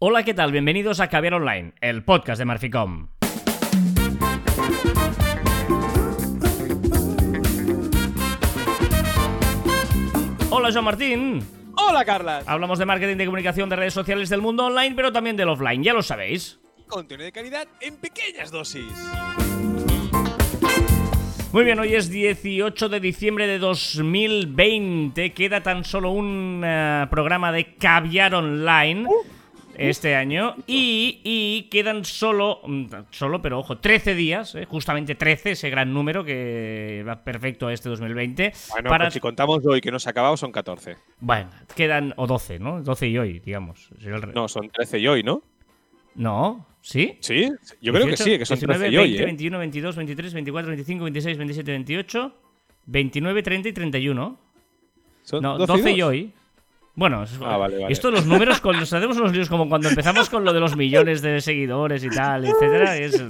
Hola, ¿qué tal? Bienvenidos a Caviar Online, el podcast de Marficom. Hola, Joan Martín. Hola, Carlas. Hablamos de marketing de comunicación de redes sociales del mundo online, pero también del offline, ya lo sabéis. Contenido de calidad en pequeñas dosis. Muy bien, hoy es 18 de diciembre de 2020. Queda tan solo un eh, programa de Caviar Online este año. Y, y quedan solo, mm, solo, pero ojo, 13 días, eh, justamente 13, ese gran número que va perfecto a este 2020. Bueno, para- pues si contamos hoy que nos ha acabado son 14. Bueno, quedan, o 12, ¿no? 12 y hoy, digamos. El No, son 13 y hoy, ¿no? No, ¿sí? Sí, yo creo que 18, sí, que son 19, 13 y hoy, 20, ¿eh? 21, 22, 23, 24, 25, 26, 27, 28, 29, 30 y 31. Son No, 12 12 y hoy. Bueno, Ah, vale, vale. esto los números, con, nos hacemos unos líos como cuando empezamos con lo de los millones de seguidores y tal, etcétera. es-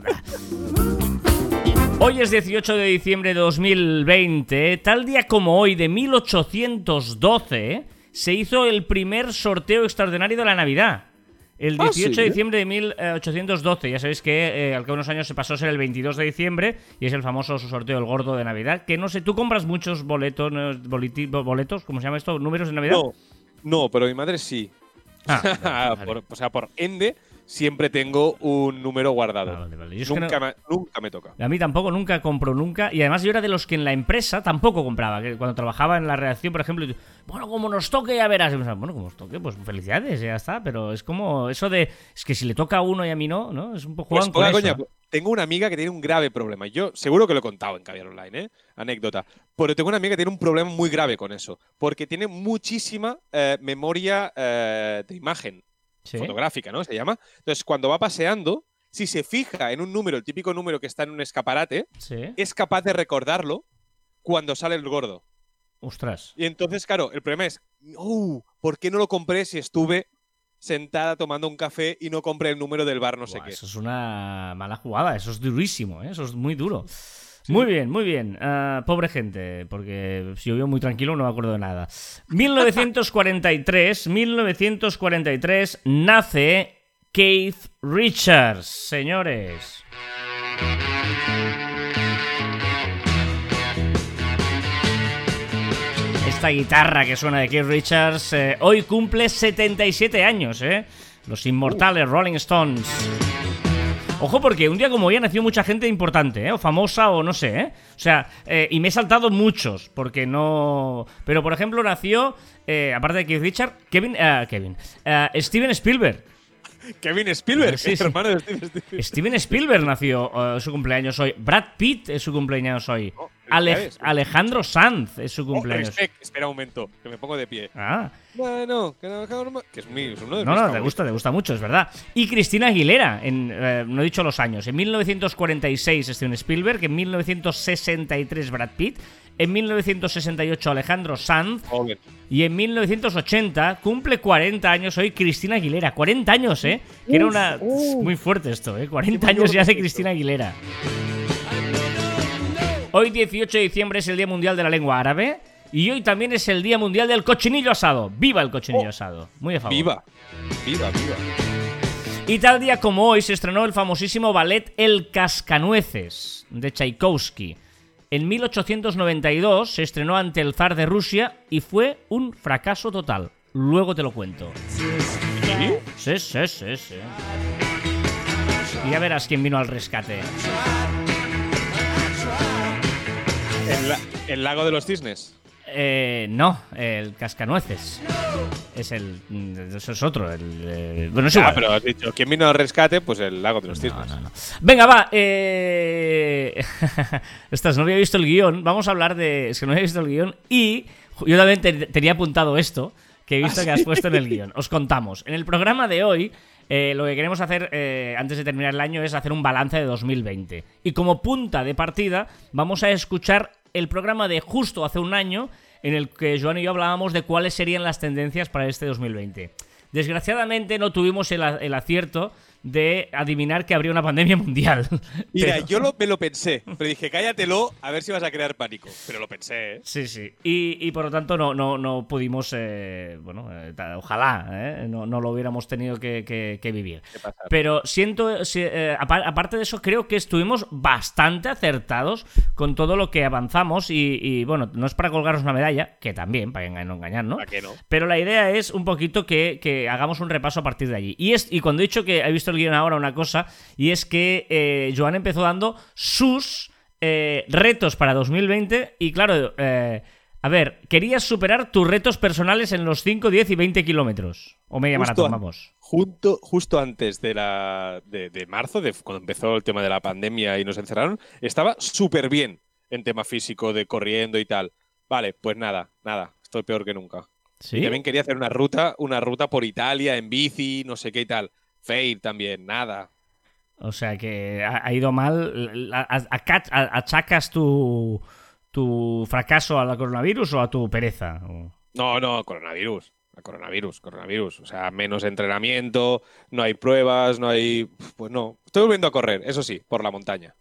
Hoy es 18 de diciembre de 2020. Tal día como hoy, de 1812, se hizo el primer sorteo extraordinario de la Navidad. El Ah, 18 ¿sí? de diciembre de 1812. Ya sabéis que eh, al cabo de unos años se pasó a ser el 22 de diciembre y es el famoso sorteo el gordo de Navidad. Que no sé, ¿tú compras muchos boletos, boletos, ¿cómo se llama esto? ¿Números de Navidad? No, no, pero mi madre sí. Ah, vale. Por- o sea, por ende, siempre tengo un número guardado. Ah, vale, vale. Yo es que nunca, no- me, nunca me toca. A mí tampoco, nunca compro nunca. Y además yo era de los que en la empresa tampoco compraba. Que cuando trabajaba en la redacción, por ejemplo, y tú, bueno, como nos toque ya verás. Pensaba, bueno, como nos toque, pues felicidades, ya está. Pero es como eso de, es que si le toca a uno y a mí no, ¿no? Es un poco Pues juegan con poca eso. coña, tengo una amiga que tiene un grave problema. Yo seguro que lo he contado en Caviar Online, ¿eh? Anécdota. Pero tengo una amiga que tiene un problema muy grave con eso. Porque tiene muchísima eh, memoria eh, de imagen. Sí. fotográfica, ¿no? Se llama. Entonces, cuando va paseando, si se fija en un número, el típico número que está en un escaparate, Sí. es capaz de recordarlo cuando sale el gordo. Ostras. Y entonces, claro, el problema es, "Uh, ¿por qué no lo compré si estuve sentada tomando un café y no compré el número del bar no sé qué? Eso es una mala jugada, eso es durísimo, ¿eh? eso es muy duro. Muy bien, muy bien. Ah, pobre gente, porque si yo vivo muy tranquilo no me acuerdo de nada. 1943, 1943 nace Keith Richards, señores. Esta guitarra que suena de Keith Richards eh, hoy cumple 77 años, ¿eh? Los inmortales Rolling Stones. Ojo, porque un día como hoy ha nacido mucha gente importante, ¿eh? O famosa o no sé, ¿eh? O sea, eh, y me he saltado muchos, porque no... Pero, por ejemplo, nació, eh, aparte de Keith Richard, Kevin... ah, Kevin. ah, Steven Spielberg. Kevin Spielberg, Sí, sí. hermano de Steven Spielberg. Steven Spielberg nació eh, su cumpleaños hoy. Brad Pitt es su cumpleaños hoy. Oh, Ale-. Alejandro Sanz es su Oh, cumpleaños. respect. Espera un momento, que me pongo de pie. ah, Bueno, que, no- que es, mi, es uno de no, mis no, te favoritos. gusta, te gusta mucho, es verdad. Y Cristina Aguilera, en, eh, no he dicho los años. En 1946 Steven Spielberg, en 1963 Brad Pitt, en 1968 Alejandro Sanz Joven. y en 1980 cumple 40 años hoy Cristina Aguilera. 40 años, ¿eh? Que era una... Muy fuerte esto, ¿eh? 40 años ya de Cristina Aguilera. Hoy 18 de diciembre es el Día Mundial de la Lengua Árabe y hoy también es el Día Mundial del Cochinillo Asado. ¡Viva el cochinillo asado! Muy a favor. Viva. Viva, viva. Y tal día como hoy se estrenó el famosísimo ballet El Cascanueces de Tchaikovsky. En 1892 se estrenó ante el zar de Rusia y fue un fracaso total. Luego te lo cuento. Sí, sí, sí, sí. Y ya verás quién vino al rescate. El, la- el lago de los cisnes. Eh, no, el Cascanueces. Es el. mm, Eso es otro. El, eh, bueno, es Ah, pero has dicho, ¿quién vino al rescate? Pues el lago de los cisnes. no, no. Venga, va. Eh... Estas, no había visto el guion. Vamos a hablar de. Es que no había visto el guion. Y yo también te- tenía apuntado esto que he visto que has puesto en el guion. Os contamos. En el programa de hoy, eh, lo que queremos hacer eh, antes de terminar el año es hacer un balance de 2020. Y como punta de partida, vamos a escuchar el programa de justo hace un año en el que Joan y yo hablábamos de cuáles serían las tendencias para este 2020. Desgraciadamente no tuvimos el, el acierto de adivinar que habría una pandemia mundial. Mira, Pero- yo lo- me lo pensé, pero dije, cállatelo, a ver si vas a crear pánico. Pero lo pensé, ¿eh? Sí, sí. Y, y por lo tanto no, no, no pudimos, eh, bueno, eh, ojalá, eh, no, no lo hubiéramos tenido que, que- que vivir. Pero siento, si- apa- aparte de eso, creo que estuvimos bastante acertados con todo lo que avanzamos y, y, bueno, no es para colgaros una medalla, que también, para no engañar, ¿no? ¿A qué no? Pero la idea es un poquito que, que hagamos un repaso a partir de allí. Y, es, y cuando he dicho que he visto el guion ahora, una cosa, y es que eh, Joan empezó dando sus eh, retos para 2020 y claro, eh, a ver, querías superar tus retos personales en los 5, 10 y 20 kilómetros. O media Justo maratón, vamos. Junto, justo antes de, la, de, de marzo, de cuando empezó el tema de la pandemia y nos encerraron, estaba súper bien en tema físico, de corriendo y tal. Vale, pues nada, nada, estoy peor que nunca. ¿Sí? También quería hacer una ruta, una ruta por Italia en bici, no sé qué y tal. Fail también, nada. O sea que ha, ido mal. ¿Achacas tu, tu fracaso al coronavirus o a tu pereza? No, no, coronavirus. a Coronavirus, coronavirus. O sea, menos entrenamiento, no hay pruebas, no hay. Pues no. Estoy volviendo a correr, eso sí, por la montaña.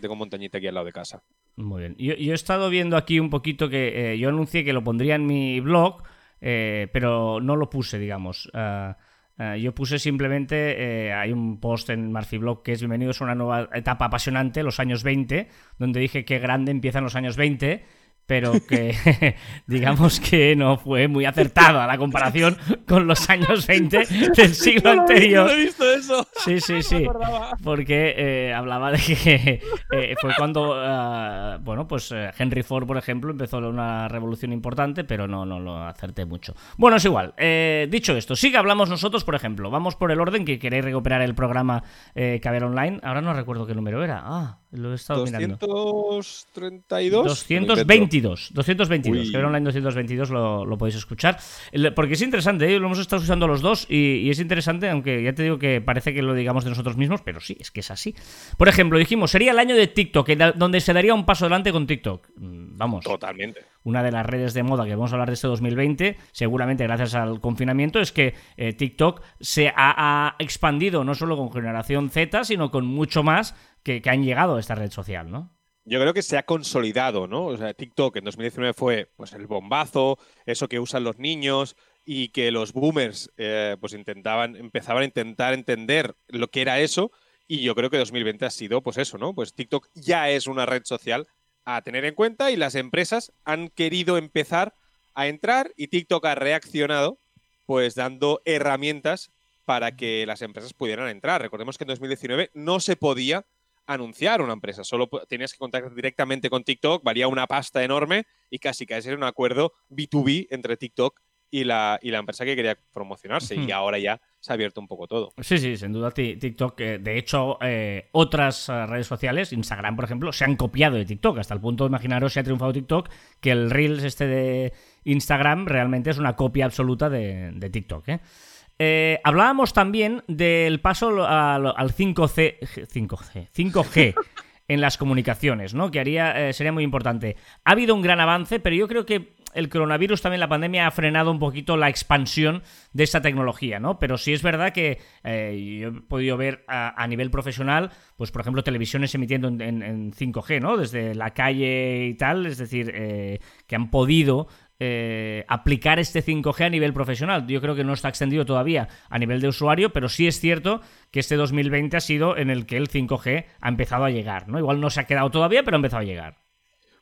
Tengo montañita aquí al lado de casa. Muy bien. Yo, yo he estado viendo aquí un poquito que eh, yo anuncié que lo pondría en mi blog, eh, pero no lo puse, digamos. Ah, ah, yo puse simplemente, eh, hay un post en Murphy Blog que es Bienvenidos a una nueva etapa apasionante, los años 20, donde dije que grande empiezan los años 20, pero que digamos que no fue muy acertada la comparación con los años 20 del siglo anterior. he visto eso. Sí, sí, sí. Porque eh, hablaba de que eh, fue cuando, ah, bueno, pues eh, Henry Ford, por ejemplo, empezó una revolución importante, pero no, no lo acerté mucho. Bueno, es igual. Eh, dicho esto, sí que hablamos nosotros, por ejemplo. Vamos por el orden que queréis recuperar el programa eh, Caber Online. Ahora no recuerdo qué número era. Ah, lo he estado mirando. 232. 222, 222, Uy. Caber Online 222 lo, lo podéis escuchar. Porque es interesante, ¿eh? lo hemos estado usando los dos y, y es interesante, aunque ya te digo que parece que lo digamos de nosotros mismos, pero sí, es que es así. Por ejemplo, dijimos, sería el año de TikTok, donde se daría un paso adelante con TikTok. Mm, Vamos, Totalmente. una de las redes de moda que vamos a hablar de este 2020, seguramente gracias al confinamiento, es que eh, TikTok se ha, ha expandido no solo con generación Z, sino con mucho más que, han llegado a esta red social, ¿no? Yo creo que se ha consolidado, ¿no? O sea, TikTok en 2019 fue pues el bombazo, eso que usan los niños y que los boomers eh, pues intentaban, empezaban a intentar entender lo que era eso y yo creo que 2020 ha sido pues eso, ¿no? Pues TikTok ya es una red social a tener en cuenta y las empresas han querido empezar a entrar y TikTok ha reaccionado pues dando herramientas para que las empresas pudieran entrar. Recordemos que en 2019 no se podía anunciar una empresa, solo tenías que contactar directamente con TikTok, valía una pasta enorme y casi casi era un acuerdo B2B entre TikTok y la, y la empresa que quería promocionarse. Y ahora ya se ha abierto un poco todo. Sí, sí, sin duda ti- TikTok. eh, de hecho, eh, otras eh, redes sociales, Instagram, por ejemplo, se han copiado de TikTok. Hasta el punto, imaginaros, si ha triunfado TikTok, que el Reels este de Instagram realmente es una copia absoluta de, de TikTok. ¿eh? Eh, hablábamos también del paso al, al 5C, 5C, 5G en las comunicaciones, ¿no? Que haría, eh, sería muy importante. Ha habido un gran avance, pero yo creo que el coronavirus, también la pandemia, ha frenado un poquito la expansión de esta tecnología, ¿no? Pero sí es verdad que eh, yo he podido ver a, a nivel profesional, pues por ejemplo, televisiones emitiendo en, en- en 5G, ¿no? Desde la calle y tal, es decir, eh, que han podido eh, aplicar este 5G a nivel profesional. Yo creo que no está extendido todavía a nivel de usuario, pero sí es cierto que este 2020 ha sido en el que el 5G ha empezado a llegar, ¿no? Igual no se ha quedado todavía, pero ha empezado a llegar.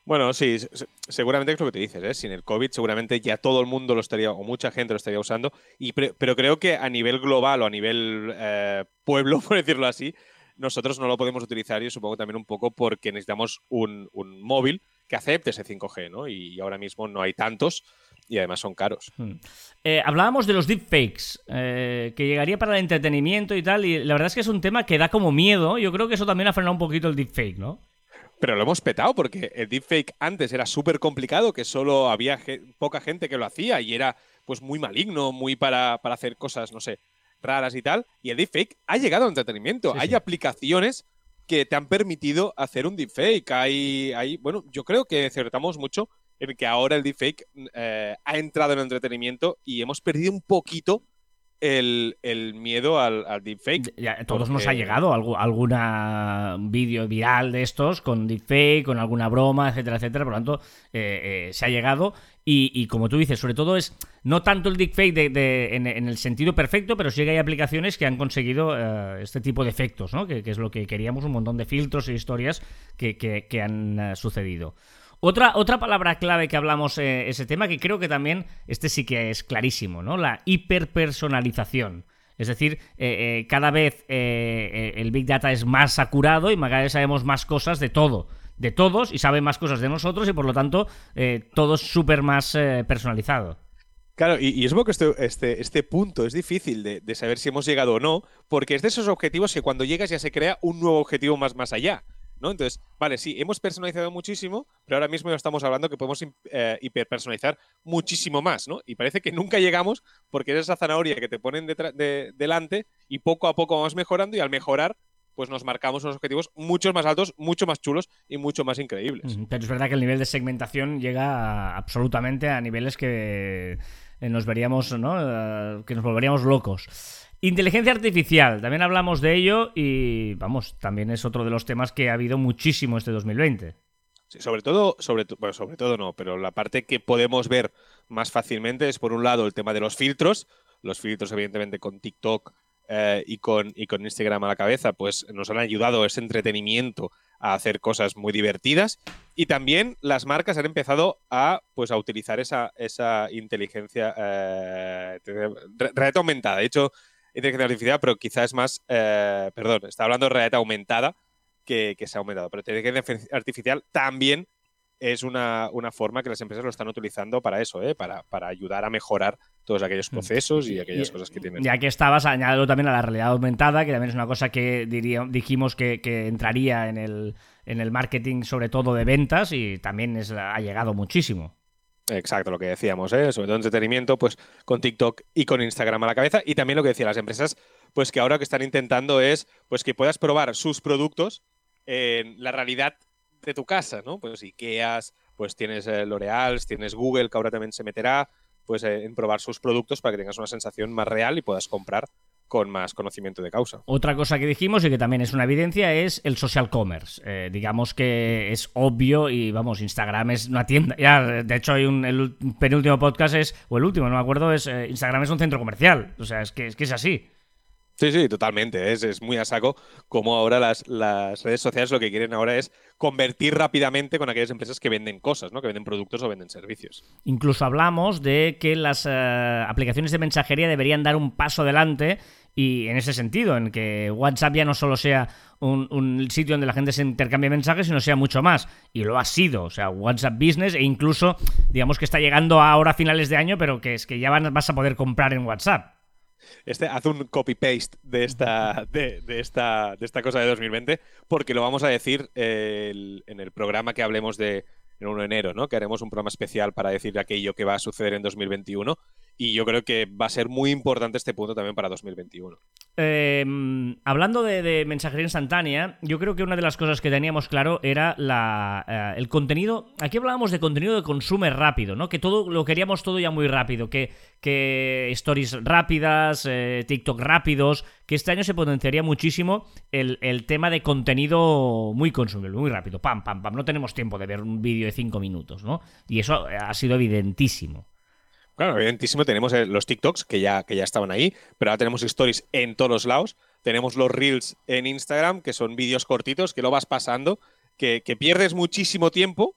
Bueno, sí, se- se- seguramente es lo que te dices, ¿eh? Sin el COVID seguramente ya todo el mundo lo estaría, o mucha gente lo estaría usando, y pero creo que a nivel global o a nivel eh, pueblo, por decirlo así, nosotros no lo podemos utilizar y supongo también un poco porque necesitamos un móvil que acepte ese 5G, ¿no? Y ahora mismo no hay tantos y además son caros. Hmm. Eh, hablábamos de los deepfakes, eh, que llegaría para el entretenimiento y tal, y la verdad es que es un tema que da como miedo. Yo creo que eso también ha frenado un poquito el deepfake, ¿no? Pero lo hemos petado porque el deepfake antes era súper complicado, que solo había ge- poca gente que lo hacía y era pues muy maligno, muy para, para hacer cosas, no sé, raras y tal. Y el deepfake ha llegado al entretenimiento. Sí, hay sí. aplicaciones que te han permitido hacer un deepfake. Hay, hay, bueno, yo creo que acertamos mucho en que ahora el deepfake eh, ha entrado en el entretenimiento y hemos perdido un poquito el, miedo al, deepfake. Ya, todos nos ha llegado algún alguna vídeo viral de estos con deepfake, con alguna broma, etcétera, etcétera. Por lo tanto, eh, eh, se ha llegado. Y, como tú dices, sobre todo es no tanto el deepfake de, en, el sentido perfecto, pero sí que hay aplicaciones que han conseguido eh, este tipo de efectos, ¿no? Que, es lo que queríamos, un montón de filtros e historias que, que han sucedido. Otra, otra palabra clave que hablamos eh, ese tema, que creo que también este sí que es clarísimo, ¿no? La hiperpersonalización. Es decir, eh, eh, cada vez el Big Data es más acurado y cada vez sabemos más cosas de todo, de todos, y sabe más cosas de nosotros y por lo tanto todo es súper más personalizado. Claro, y, es que este, este, este, punto es difícil de, de, saber si hemos llegado o no, porque es de esos objetivos que cuando llegas ya se crea un nuevo objetivo más, más allá. ¿No? Entonces, vale, sí, hemos personalizado muchísimo, pero ahora mismo estamos hablando que podemos eh, hiperpersonalizar muchísimo más, ¿no? Y parece que nunca llegamos porque es esa zanahoria que te ponen de, delante y poco a poco vamos mejorando y al mejorar pues nos marcamos unos objetivos mucho más altos, mucho más chulos y mucho más increíbles. Pero es verdad que el nivel de segmentación llega absolutamente a niveles que eh, nos veríamos, ¿no? Eh, que nos volveríamos locos. Inteligencia artificial, también hablamos de ello y vamos, también es otro de los temas que ha habido muchísimo este 2020. Sí, sobre todo, sobre, bueno, sobre todo no, pero la parte que podemos ver más fácilmente es por un lado el tema de los filtros, los filtros evidentemente con TikTok eh, y, con, y con Instagram a la cabeza, pues nos han ayudado ese entretenimiento a hacer cosas muy divertidas y también las marcas han empezado a pues a utilizar esa, esa inteligencia eh, aumentada. De hecho, inteligencia artificial, pero quizás es más, eh, perdón, está hablando de realidad aumentada que, se ha aumentado. Pero inteligencia artificial también es una, forma que las empresas lo están utilizando para eso, ¿eh? para, para ayudar a mejorar todos aquellos mm. procesos y aquellas cosas que tienen. Ya que estabas, añadido también a la realidad aumentada, que también es una cosa que dijimos que, entraría en el, en el marketing, sobre todo de ventas, y también es, ha llegado muchísimo. Exacto, lo que decíamos, ¿eh? sobre todo entretenimiento, pues con TikTok y con Instagram a la cabeza. Y también lo que decía las empresas, pues que ahora lo que están intentando es pues que puedas probar sus productos en la realidad de tu casa, ¿no? Pues Ikeas, pues tienes eh, L'Oreal, tienes Google, que ahora también se meterá, pues eh, en probar sus productos para que tengas una sensación más real y puedas comprar con más conocimiento de causa. Otra cosa que dijimos y que también es una evidencia es el social commerce. Eh, digamos que es obvio y vamos, Instagram es una tienda. Ya, de hecho, hay un, el penúltimo podcast es, o el último, no me acuerdo, es eh, Instagram es un centro comercial. O sea, es que es, que es así. Sí, sí, totalmente. Es, es muy a saco como ahora las, las, redes sociales lo que quieren ahora es convertir rápidamente con aquellas empresas que venden cosas, ¿no? que venden productos o venden servicios. Incluso hablamos de que las eh, aplicaciones de mensajería deberían dar un paso adelante y en ese sentido, en que WhatsApp ya no solo sea un, sitio donde la gente se intercambia mensajes, sino sea mucho más. Y lo ha sido. O sea, WhatsApp Business e incluso, digamos que está llegando ahora a finales de año, pero que es que ya vas a poder comprar en WhatsApp. Este, haz un copy-paste de esta, de, esta, de esta cosa de 2020, porque lo vamos a decir en el programa que hablemos de en 1 de enero, ¿no? Que haremos un programa especial para decir aquello que va a suceder en 2021 y yo creo que va a ser muy importante este punto también para 2021. Em, hablando de, mensajería instantánea, yo creo que una de las cosas que teníamos claro era eh, el contenido. Aquí hablábamos de contenido de consumo rápido, ¿no? Que todo lo queríamos todo ya muy rápido, que, que stories rápidas, eh, TikTok rápidos, que este año se potenciaría muchísimo el, el, tema de contenido muy consumible, muy rápido. Pam, pam, pam. No tenemos tiempo de ver un vídeo de 5 minutos, ¿no? Y eso ha sido evidentísimo. Claro, evidentísimo, tenemos eh, los TikToks que ya, que ya estaban ahí, pero ahora tenemos stories en todos los lados. Tenemos los Reels en Instagram, que son vídeos cortitos, que lo vas pasando, que, pierdes muchísimo tiempo,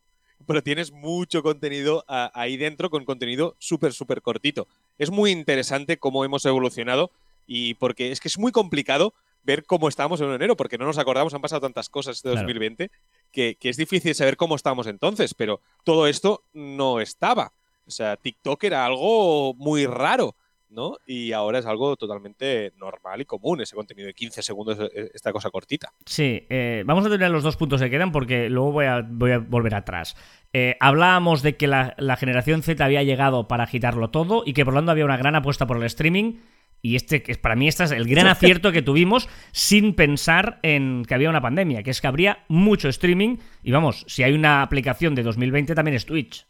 pero tienes mucho contenido ahí dentro con contenido súper, súper cortito. Es muy interesante cómo hemos evolucionado y porque es que es muy complicado ver cómo estamos en enero, porque no nos acordamos, han pasado tantas cosas este 2020, que, que es difícil saber cómo estamos entonces, pero todo esto no estaba. O sea, TikTok era algo muy raro, ¿no? Y ahora es algo totalmente normal y común, ese contenido de 15 segundos, e, e, esta cosa cortita. Sí, eh, vamos a tener los dos puntos que quedan porque luego voy a, voy a volver atrás. Eh, hablábamos de que la, generación Z había llegado para agitarlo todo y que por lo tanto había una gran apuesta por el streaming. Y este, para mí, este es el gran acierto que tuvimos sin pensar en que había una pandemia, que es que habría mucho streaming. Y vamos, si hay una aplicación de 2020 también es Twitch.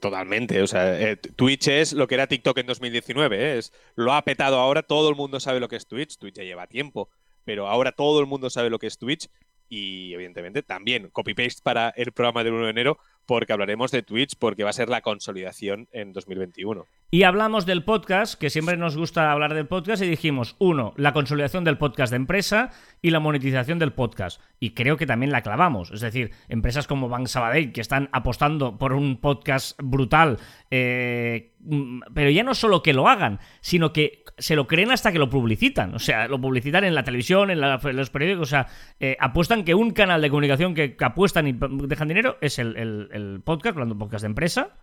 Totalmente. O sea, eh, Twitch es lo que era TikTok en 2019. ¿eh? Es, lo ha petado ahora, todo el mundo sabe lo que es Twitch. Twitch ya lleva tiempo, pero ahora todo el mundo sabe lo que es Twitch. Y evidentemente también copy-paste para el programa del 1 de enero, porque hablaremos de Twitch, porque va a ser la consolidación en 2021. Y hablamos del podcast, que siempre nos gusta hablar del podcast, y dijimos, uno, la consolidación del podcast de empresa y la monetización del podcast. Y creo que también la clavamos. Es decir, empresas como Bank Sabadell, que están apostando por un podcast brutal, eh, mm, pero ya no solo que lo hagan, sino que se lo creen hasta que lo publicitan. O sea, lo publicitan en la televisión, en, los periódicos, o sea, eh, apuestan que un canal de comunicación que, apuestan y dejan dinero es el, el podcast, hablando de podcast de empresa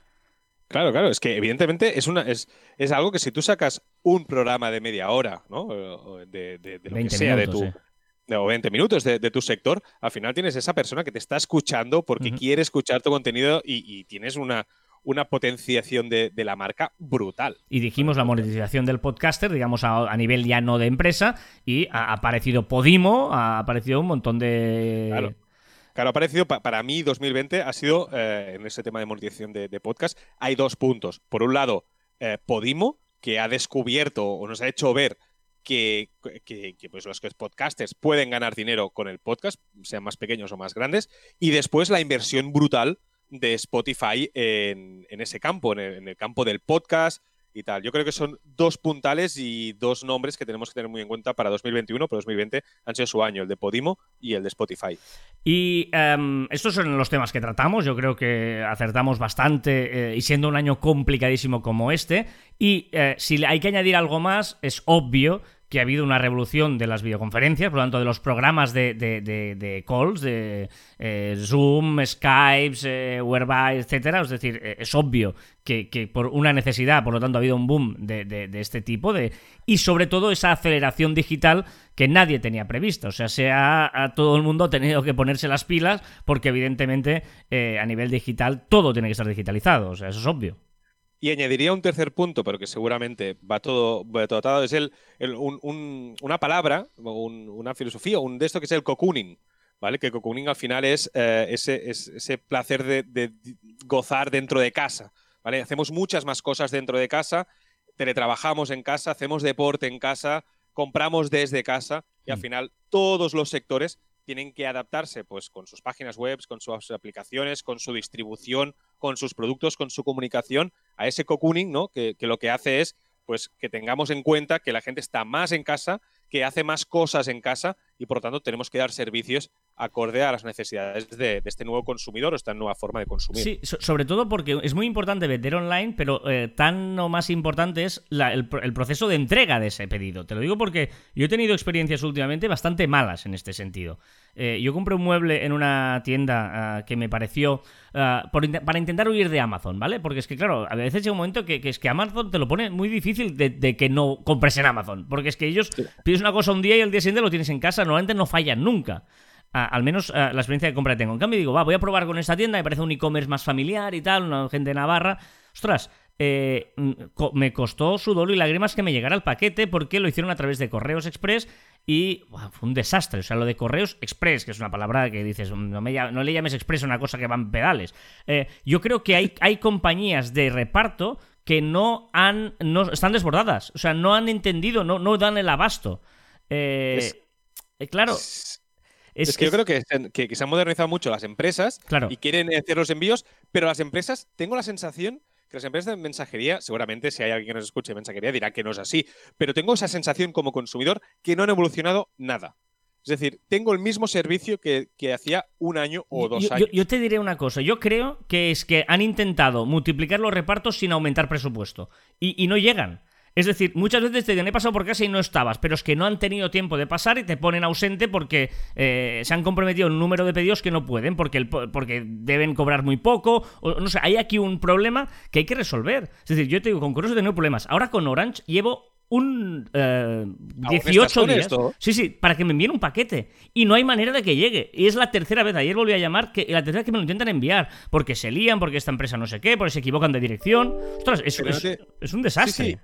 Claro, claro, es que evidentemente es, una, es, es algo que si tú sacas un programa de media hora, ¿no? De, de, lo que sea de tu. O 20 minutos de, tu sector, al final tienes esa persona que te está escuchando porque quiere escuchar tu contenido y, tienes una, una potenciación de, la marca brutal. Y dijimos la monetización del podcaster, digamos, a, nivel ya no de empresa, y ha aparecido Podimo, ha aparecido un montón de, Claro, ha parecido, para mí 2020 ha sido, eh, en ese tema de monetización de, podcast, hay dos puntos. Por un lado, eh, Podimo, que ha descubierto o nos ha hecho ver que, pues los podcasters pueden ganar dinero con el podcast, sean más pequeños o más grandes, y después la inversión brutal de Spotify en, ese campo, en el, campo del podcast, Yo creo que son dos puntales y dos nombres que tenemos que tener muy en cuenta para 2021, pero 2020 han sido su año, el de Podimo y el de Spotify. Y em, estos son los temas que tratamos, yo creo que acertamos bastante eh, y siendo un año complicadísimo como este. Y eh, si hay que añadir algo más, es obvio que ha habido una revolución de las videoconferencias, por lo tanto, de los programas de, de, calls, de eh, Zoom, Skype, eh, Whereby, etcétera. Es decir, eh, es obvio que, por una necesidad, por lo tanto, ha habido un boom de, este tipo, de, y sobre todo esa aceleración digital que nadie tenía prevista. O sea, se ha, todo el mundo tenido que ponerse las pilas porque, evidentemente, a nivel digital todo tiene que estar digitalizado. O sea, eso es obvio. Y añadiría un tercer punto, pero que seguramente va todo, va es el, una palabra, una filosofía, un de esto que es el cocooning, ¿vale? Que cocooning al final es eh, ese, ese, placer de, gozar dentro de casa, ¿vale? Hacemos muchas más cosas dentro de casa, teletrabajamos en casa, hacemos deporte en casa, compramos desde casa y al mm. final todos los sectores tienen que adaptarse pues con sus páginas web, con sus aplicaciones, con su distribución, con sus productos, con su comunicación, a ese cocooning, ¿no? Que, que, lo que hace es pues que tengamos en cuenta que la gente está más en casa, que hace más cosas en casa y por lo tanto tenemos que dar servicios acorde a las necesidades de, este nuevo consumidor o esta nueva forma de consumir. Sí, sobre todo porque es muy importante vender online, pero eh, tan o más importante es el, proceso de entrega de ese pedido. Te lo digo porque yo he tenido experiencias últimamente bastante malas en este sentido. Eh, yo compré un mueble en una tienda ah, que me pareció ah, para intentar huir de Amazon, ¿vale? Porque es que, claro, a veces llega un momento que, es que Amazon te lo pone muy difícil de, que no compres en Amazon. Porque es que ellos pides una cosa un día y el día siguiente lo tienes en casa, normalmente no fallan nunca al menos la experiencia de compra que tengo. En cambio, digo, va, voy a probar con esta tienda, me parece un e-commerce más familiar y tal, una gente de Navarra. Ostras, eh, mm, me costó sudor y lágrimas que me llegara el paquete porque lo hicieron a través de Correos Express y fue un desastre. O sea, lo de Correos Express, que es una palabra que dices, no, no le llames Express a una cosa que van pedales. Eh, yo creo que hay, hay compañías de reparto que no han, no, están desbordadas. O sea, no han entendido, no, no dan el abasto. Eh, claro. Es, que yo creo que, se han modernizado mucho las empresas y quieren hacer los envíos, pero las empresas, tengo la sensación que las empresas de mensajería, seguramente si hay alguien que nos escuche de mensajería dirá que no es así, pero tengo esa sensación como consumidor que no han evolucionado nada. Es decir, tengo el mismo servicio que, hacía un año o dos años. Yo, te diré una cosa, yo creo que es que han intentado multiplicar los repartos sin aumentar presupuesto y no llegan. Es decir, muchas veces te dicen, he pasado por casa y no estabas, pero es que no han tenido tiempo de pasar y te ponen ausente porque eh, se han comprometido un número de pedidos que no pueden, porque, porque deben cobrar muy poco. O, no sé, hay aquí un problema que hay que resolver. Es decir, yo te digo, con Correos he tenido problemas. Ahora con Orange llevo un 18 eh, días. Sí, sí, para que me envíen un paquete. Y no hay manera de que llegue. Y es la tercera vez. Ayer volví a llamar, que la tercera vez que me lo intentan enviar. Porque se lían, porque esta empresa no sé qué, porque se equivocan de dirección. Ostras, es, es, un desastre.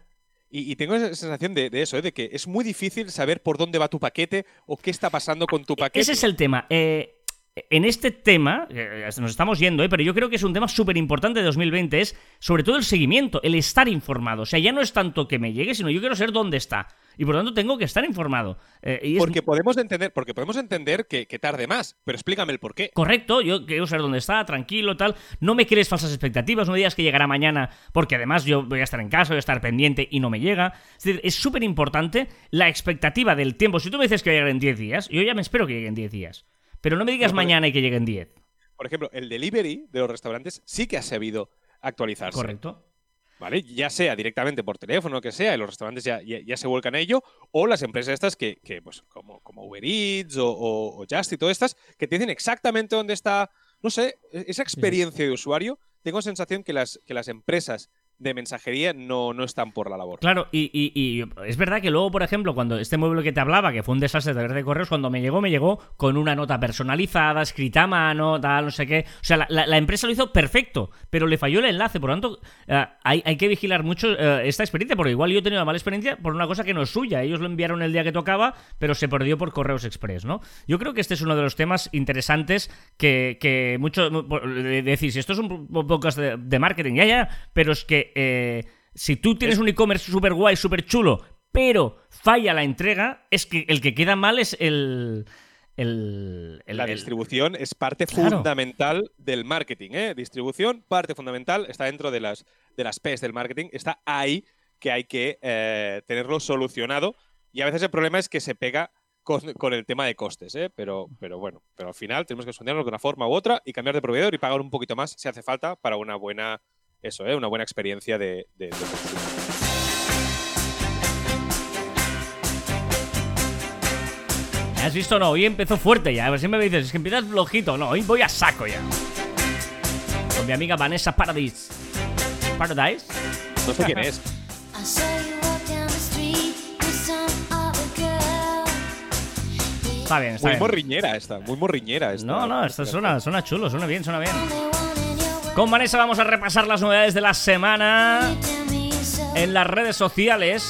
Y, tengo esa sensación de, eso, ¿eh? de que es muy difícil saber por dónde va tu paquete o qué está pasando con tu e, paquete. Ese es el tema. Eh, en este tema, eh, nos estamos yendo, ¿eh? pero yo creo que es un tema súper importante de 2020, es sobre todo el seguimiento, el estar informado. O sea, ya no es tanto que me llegue, sino yo quiero saber dónde está. Y por lo tanto tengo que estar informado. Eh, porque, podemos entender, porque podemos entender que, tarde más, pero explícame el por qué. Correcto, yo quiero saber dónde está, tranquilo, tal. No me crees falsas expectativas, no digas que llegará mañana, porque además yo voy a estar en casa, voy a estar pendiente y no me llega. Es decir, es súper importante la expectativa del tiempo. Si tú me dices que va a llegar en 10 días, yo ya me espero que llegue en 10 días. Pero no me digas mañana y que lleguen 10. Por ejemplo, el delivery de los restaurantes sí que ha sabido actualizarse. Correcto. ¿Vale? Ya sea directamente por teléfono, o que sea, y los restaurantes ya, ya, se vuelcan a ello, o las empresas estas que, pues, como, como Uber Eats o, o, Just y todas estas, que te dicen exactamente dónde está, no sé, e-, esa experiencia de usuario. Tengo sensación que las, que las empresas de mensajería no, no están por la labor. Claro, y, es verdad que luego, por ejemplo, cuando este mueble que te hablaba, que fue un desastre de de correos, cuando me llegó, me llegó con una nota personalizada, escrita a mano, tal, no sé qué. O sea, la, empresa lo hizo perfecto, pero le falló el enlace. Por lo tanto, eh, hay, que vigilar mucho eh, esta experiencia, porque igual yo he tenido una mala experiencia por una cosa que no es suya. Ellos lo enviaron el día que tocaba, pero se perdió por correos express, ¿no? Yo creo que este es uno de los temas interesantes que, que mucho decís, esto es un podcast de marketing, ya, ya, pero es que eh, si tú tienes un e-commerce súper guay, súper chulo, pero falla la entrega, es que el que queda mal es el... la distribución es parte fundamental del marketing. ¿eh? Distribución, parte fundamental, está dentro de las, de las P's del marketing, está ahí que hay que eh, tenerlo solucionado. Y a veces el problema es que se pega con, el tema de costes, ¿eh? pero, pero bueno, pero al final tenemos que solucionarlo de una forma u otra y cambiar de proveedor y pagar un poquito más si hace falta para una buena eso, ¿eh? una buena experiencia de, de, ¿Has visto? No, hoy empezó fuerte ya. A ver si me dices, es que empiezas flojito. No, hoy voy a saco ya. Con mi amiga Vanessa Paradise. ¿Paradise? No sé quién es. Está bien, está muy morriñera esta, muy morriñera esta. No, no, esto suena, suena chulo, suena bien, suena bien. Con Vanessa vamos a repasar las novedades de la semana en las redes sociales.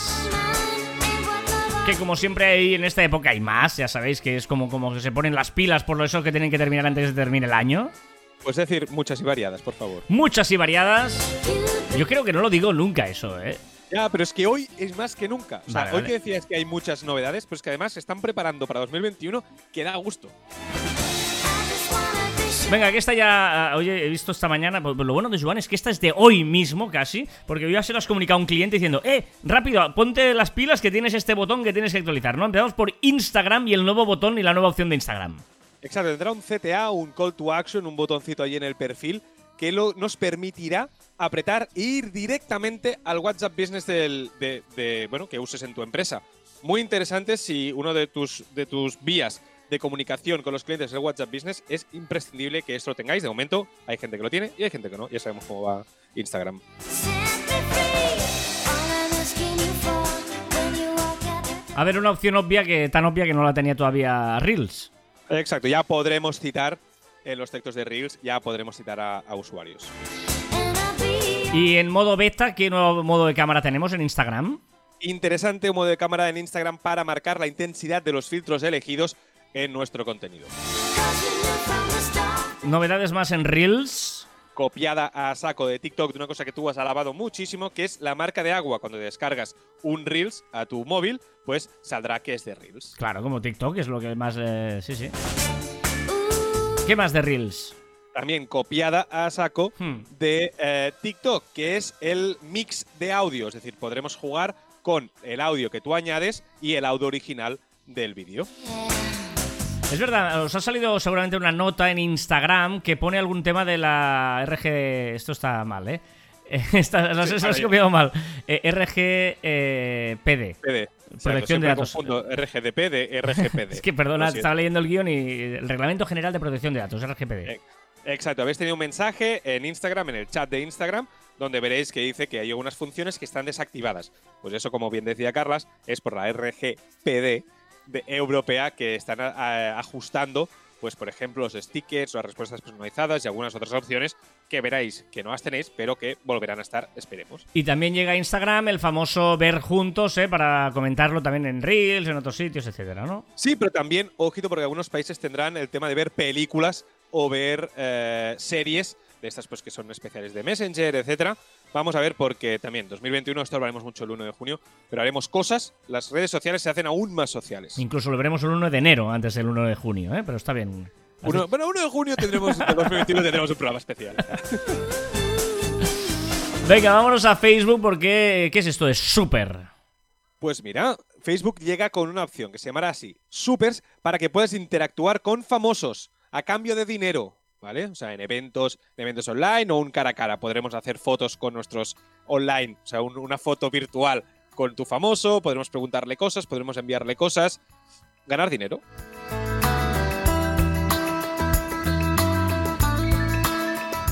Que como siempre hay en esta época hay más, ya sabéis que es como, como que se ponen las pilas por lo eso que tienen que terminar antes de termine el año. Puedes decir muchas y variadas, por favor. Muchas y variadas. Yo creo que no lo digo nunca eso, ¿eh? Ya, pero es que hoy es más que nunca. O sea, hoy que decías que hay muchas novedades, pues que además se están preparando para 2021 que da gusto. Venga, que esta ya. Ah, oye, he visto esta mañana. Pues, pues lo bueno de Joan es que esta es de hoy mismo casi. Porque yo ya se lo has comunicado a un cliente diciendo: ¡Eh! Rápido, ponte las pilas que tienes este botón que tienes que actualizar, ¿no? Empezamos por Instagram y el nuevo botón y la nueva opción de Instagram. Exacto, tendrá un CTA, un call to action, un botoncito ahí en el perfil que nos permitirá apretar e ir directamente al WhatsApp Business del, de, bueno, que uses en tu empresa. Muy interesante si uno de tus, de tus vías de comunicación con los clientes del WhatsApp Business, es imprescindible que esto lo tengáis. De momento hay gente que lo tiene y hay gente que no. Ya sabemos cómo va Instagram. A ver, una opción obvia que tan obvia que no la tenía todavía Reels. Exacto, ya podremos citar en los textos de Reels, ya podremos citar a, a usuarios. Y en modo beta, ¿qué nuevo modo de cámara tenemos en Instagram? Interesante modo de cámara en Instagram para marcar la intensidad de los filtros elegidos en nuestro contenido. Novedades más en Reels. Copiada a saco de TikTok de una cosa que tú has alabado muchísimo, que es la marca de agua. Cuando descargas un Reels a tu móvil, pues saldrá que es de Reels. Claro, como TikTok es lo que más. Eh, sí, sí. ¿Qué más de Reels? También copiada a saco hmm. de eh, TikTok, que es el mix de audio. Es decir, podremos jugar con el audio que tú añades y el audio original del vídeo. Es verdad, os ha salido seguramente una nota en Instagram que pone algún tema de la RG. Esto está mal, ¿eh? no sé si lo has copiado mal. Eh, RGPD. Eh, PD. Protección de datos. RGDP de RGPD. es que, perdona, estaba leyendo el guion y el Reglamento General de Protección de Datos, RGPD. Eh, exacto, habéis tenido un mensaje en Instagram, en el chat de Instagram, donde veréis que dice que hay algunas funciones que están desactivadas. Pues eso, como bien decía Carlas, es por la RGPD europea que están ajustando pues por ejemplo los stickers, las respuestas personalizadas y algunas otras opciones que veréis que no las tenéis, pero que volverán a estar, esperemos. Y también llega a Instagram el famoso ver juntos, ¿eh? para comentarlo también en Reels, en otros sitios, etcétera, ¿no? Sí, pero también, ojito, porque algunos países tendrán el tema de ver películas o ver eh, series de estas pues que son especiales de Messenger, etcétera. Vamos a ver porque también 2021 esto lo hablaremos mucho el 1 de junio, pero haremos cosas, las redes sociales se hacen aún más sociales. Incluso lo veremos el 1 de enero antes del 1 de junio, ¿eh? pero está bien. Uno, bueno, 1 de junio tendremos, de 2021 tendremos un programa especial. Venga, vámonos a Facebook porque ¿qué es esto de súper? Pues mira, Facebook llega con una opción que se llamará así, Supers, para que puedas interactuar con famosos a cambio de dinero. ¿Vale? O sea, en eventos, en eventos online o un cara a cara. Podremos hacer fotos con nuestros online, o sea, una foto virtual con tu famoso, podremos preguntarle cosas, podremos enviarle cosas, ganar dinero.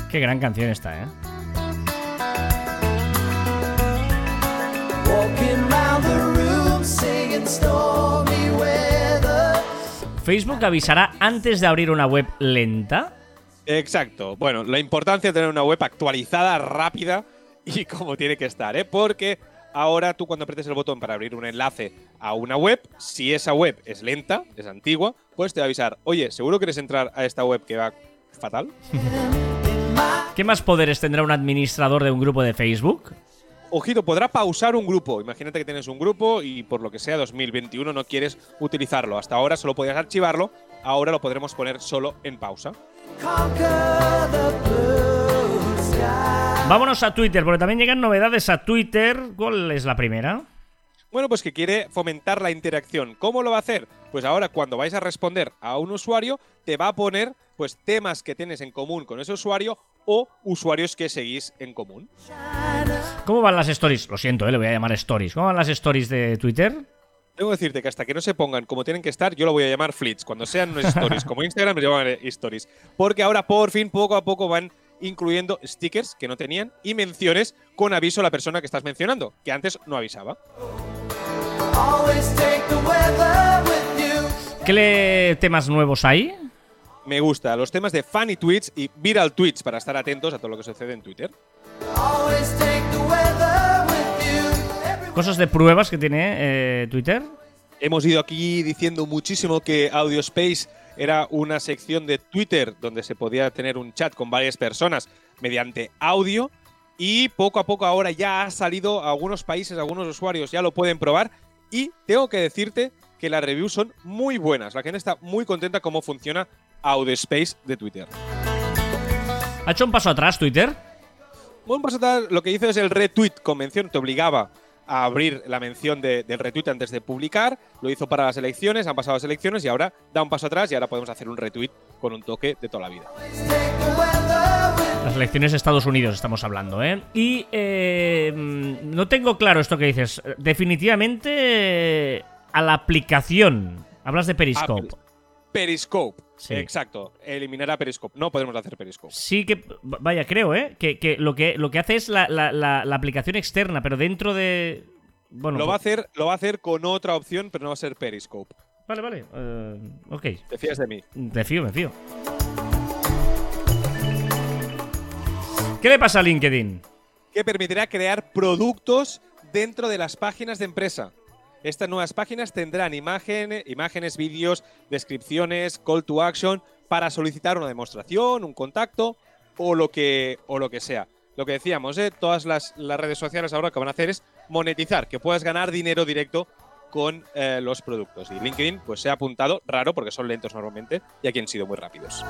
Qué gran canción esta, ¿eh? Facebook avisará antes de abrir una web lenta Exacto. Bueno, la importancia de tener una web actualizada, rápida y como tiene que estar, ¿eh? Porque ahora tú cuando apretes el botón para abrir un enlace a una web, si esa web es lenta, es antigua, pues te va a avisar, oye, ¿seguro quieres entrar a esta web que va fatal? ¿Qué más poderes tendrá un administrador de un grupo de Facebook? Ojito, podrá pausar un grupo. Imagínate que tienes un grupo y por lo que sea 2021 no quieres utilizarlo. Hasta ahora solo podías archivarlo, ahora lo podremos poner solo en pausa. Vámonos a Twitter, porque también llegan novedades a Twitter. ¿Cuál es la primera? Bueno, pues que quiere fomentar la interacción. ¿Cómo lo va a hacer? Pues ahora cuando vais a responder a un usuario, te va a poner pues temas que tienes en común con ese usuario o usuarios que seguís en común. ¿Cómo van las stories? Lo siento, eh, le voy a llamar stories. ¿Cómo van las stories de Twitter? Tengo que decirte que hasta que no se pongan como tienen que estar, yo lo voy a llamar flits. Cuando sean stories como Instagram, me llaman stories. Porque ahora, por fin, poco a poco van incluyendo stickers que no tenían y menciones con aviso a la persona que estás mencionando, que antes no avisaba. ¿Qué temas nuevos hay? Me gusta los temas de funny tweets y viral tweets para estar atentos a todo lo que sucede en Twitter. Cosas de pruebas que tiene eh, Twitter. Hemos ido aquí diciendo muchísimo que Audio Space era una sección de Twitter donde se podía tener un chat con varias personas mediante audio y poco a poco ahora ya ha salido a algunos países, algunos usuarios ya lo pueden probar y tengo que decirte que las reviews son muy buenas. La gente está muy contenta cómo funciona Audio Space de Twitter. ¿Ha hecho un paso atrás Twitter? Un paso atrás, lo que hizo es el retweet convención, te obligaba a abrir la mención del retweet antes de publicar. Lo hizo para las elecciones, han pasado las elecciones y ahora da un paso atrás y ahora podemos hacer un retweet con un toque de toda la vida. Las elecciones de Estados Unidos estamos hablando, ¿eh? Y eh, no tengo claro esto que dices. Definitivamente a la aplicación. Hablas de Periscope. Periscope. Exacto. Eliminar a Periscope. No podemos hacer Periscope. Sí que, vaya, creo, ¿eh? Que, lo, que lo que hace es la, aplicación externa, pero dentro de... Bueno, lo, va a pues hacer, lo va a hacer con otra opción, pero no va a ser Periscope. Vale, vale. Uh, ok. ¿Te fías de mí? Te fío, me fío. ¿Qué le pasa a LinkedIn? Que permitirá crear productos dentro de las páginas de empresa. Estas nuevas páginas tendrán imágenes, vídeos, descripciones, call to action para solicitar una demostración, un contacto o lo que, o lo que sea. Lo que decíamos, ¿eh? todas las, redes sociales ahora que van a hacer es monetizar, que puedas ganar dinero directo con eh, los productos. Y LinkedIn pues se ha apuntado, raro porque son lentos normalmente, y aquí han sido muy rápidos.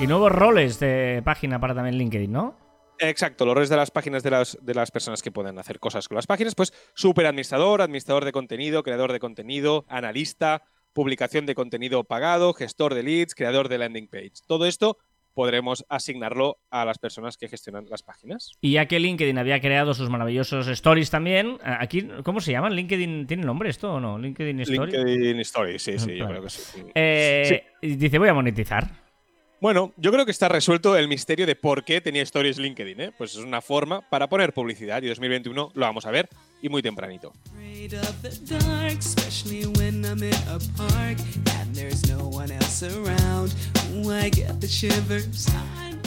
Y nuevos roles de página para también LinkedIn, ¿no? Exacto, los roles de las páginas de las, de las personas que pueden hacer cosas con las páginas, pues super administrador, administrador de contenido, creador de contenido, analista, publicación de contenido pagado, gestor de leads, creador de landing page. Todo esto podremos asignarlo a las personas que gestionan las páginas. Y ya que LinkedIn había creado sus maravillosos stories también, aquí, ¿cómo se llaman? ¿LinkedIn tiene nombre esto o no? ¿LinkedIn Stories? LinkedIn Stories, sí, sí, yo creo que sí. Eh, dice, voy a monetizar. Bueno, yo creo que está resuelto el misterio de por qué tenía Stories LinkedIn. ¿eh? Pues es una forma para poner publicidad y 2021 lo vamos a ver y muy tempranito.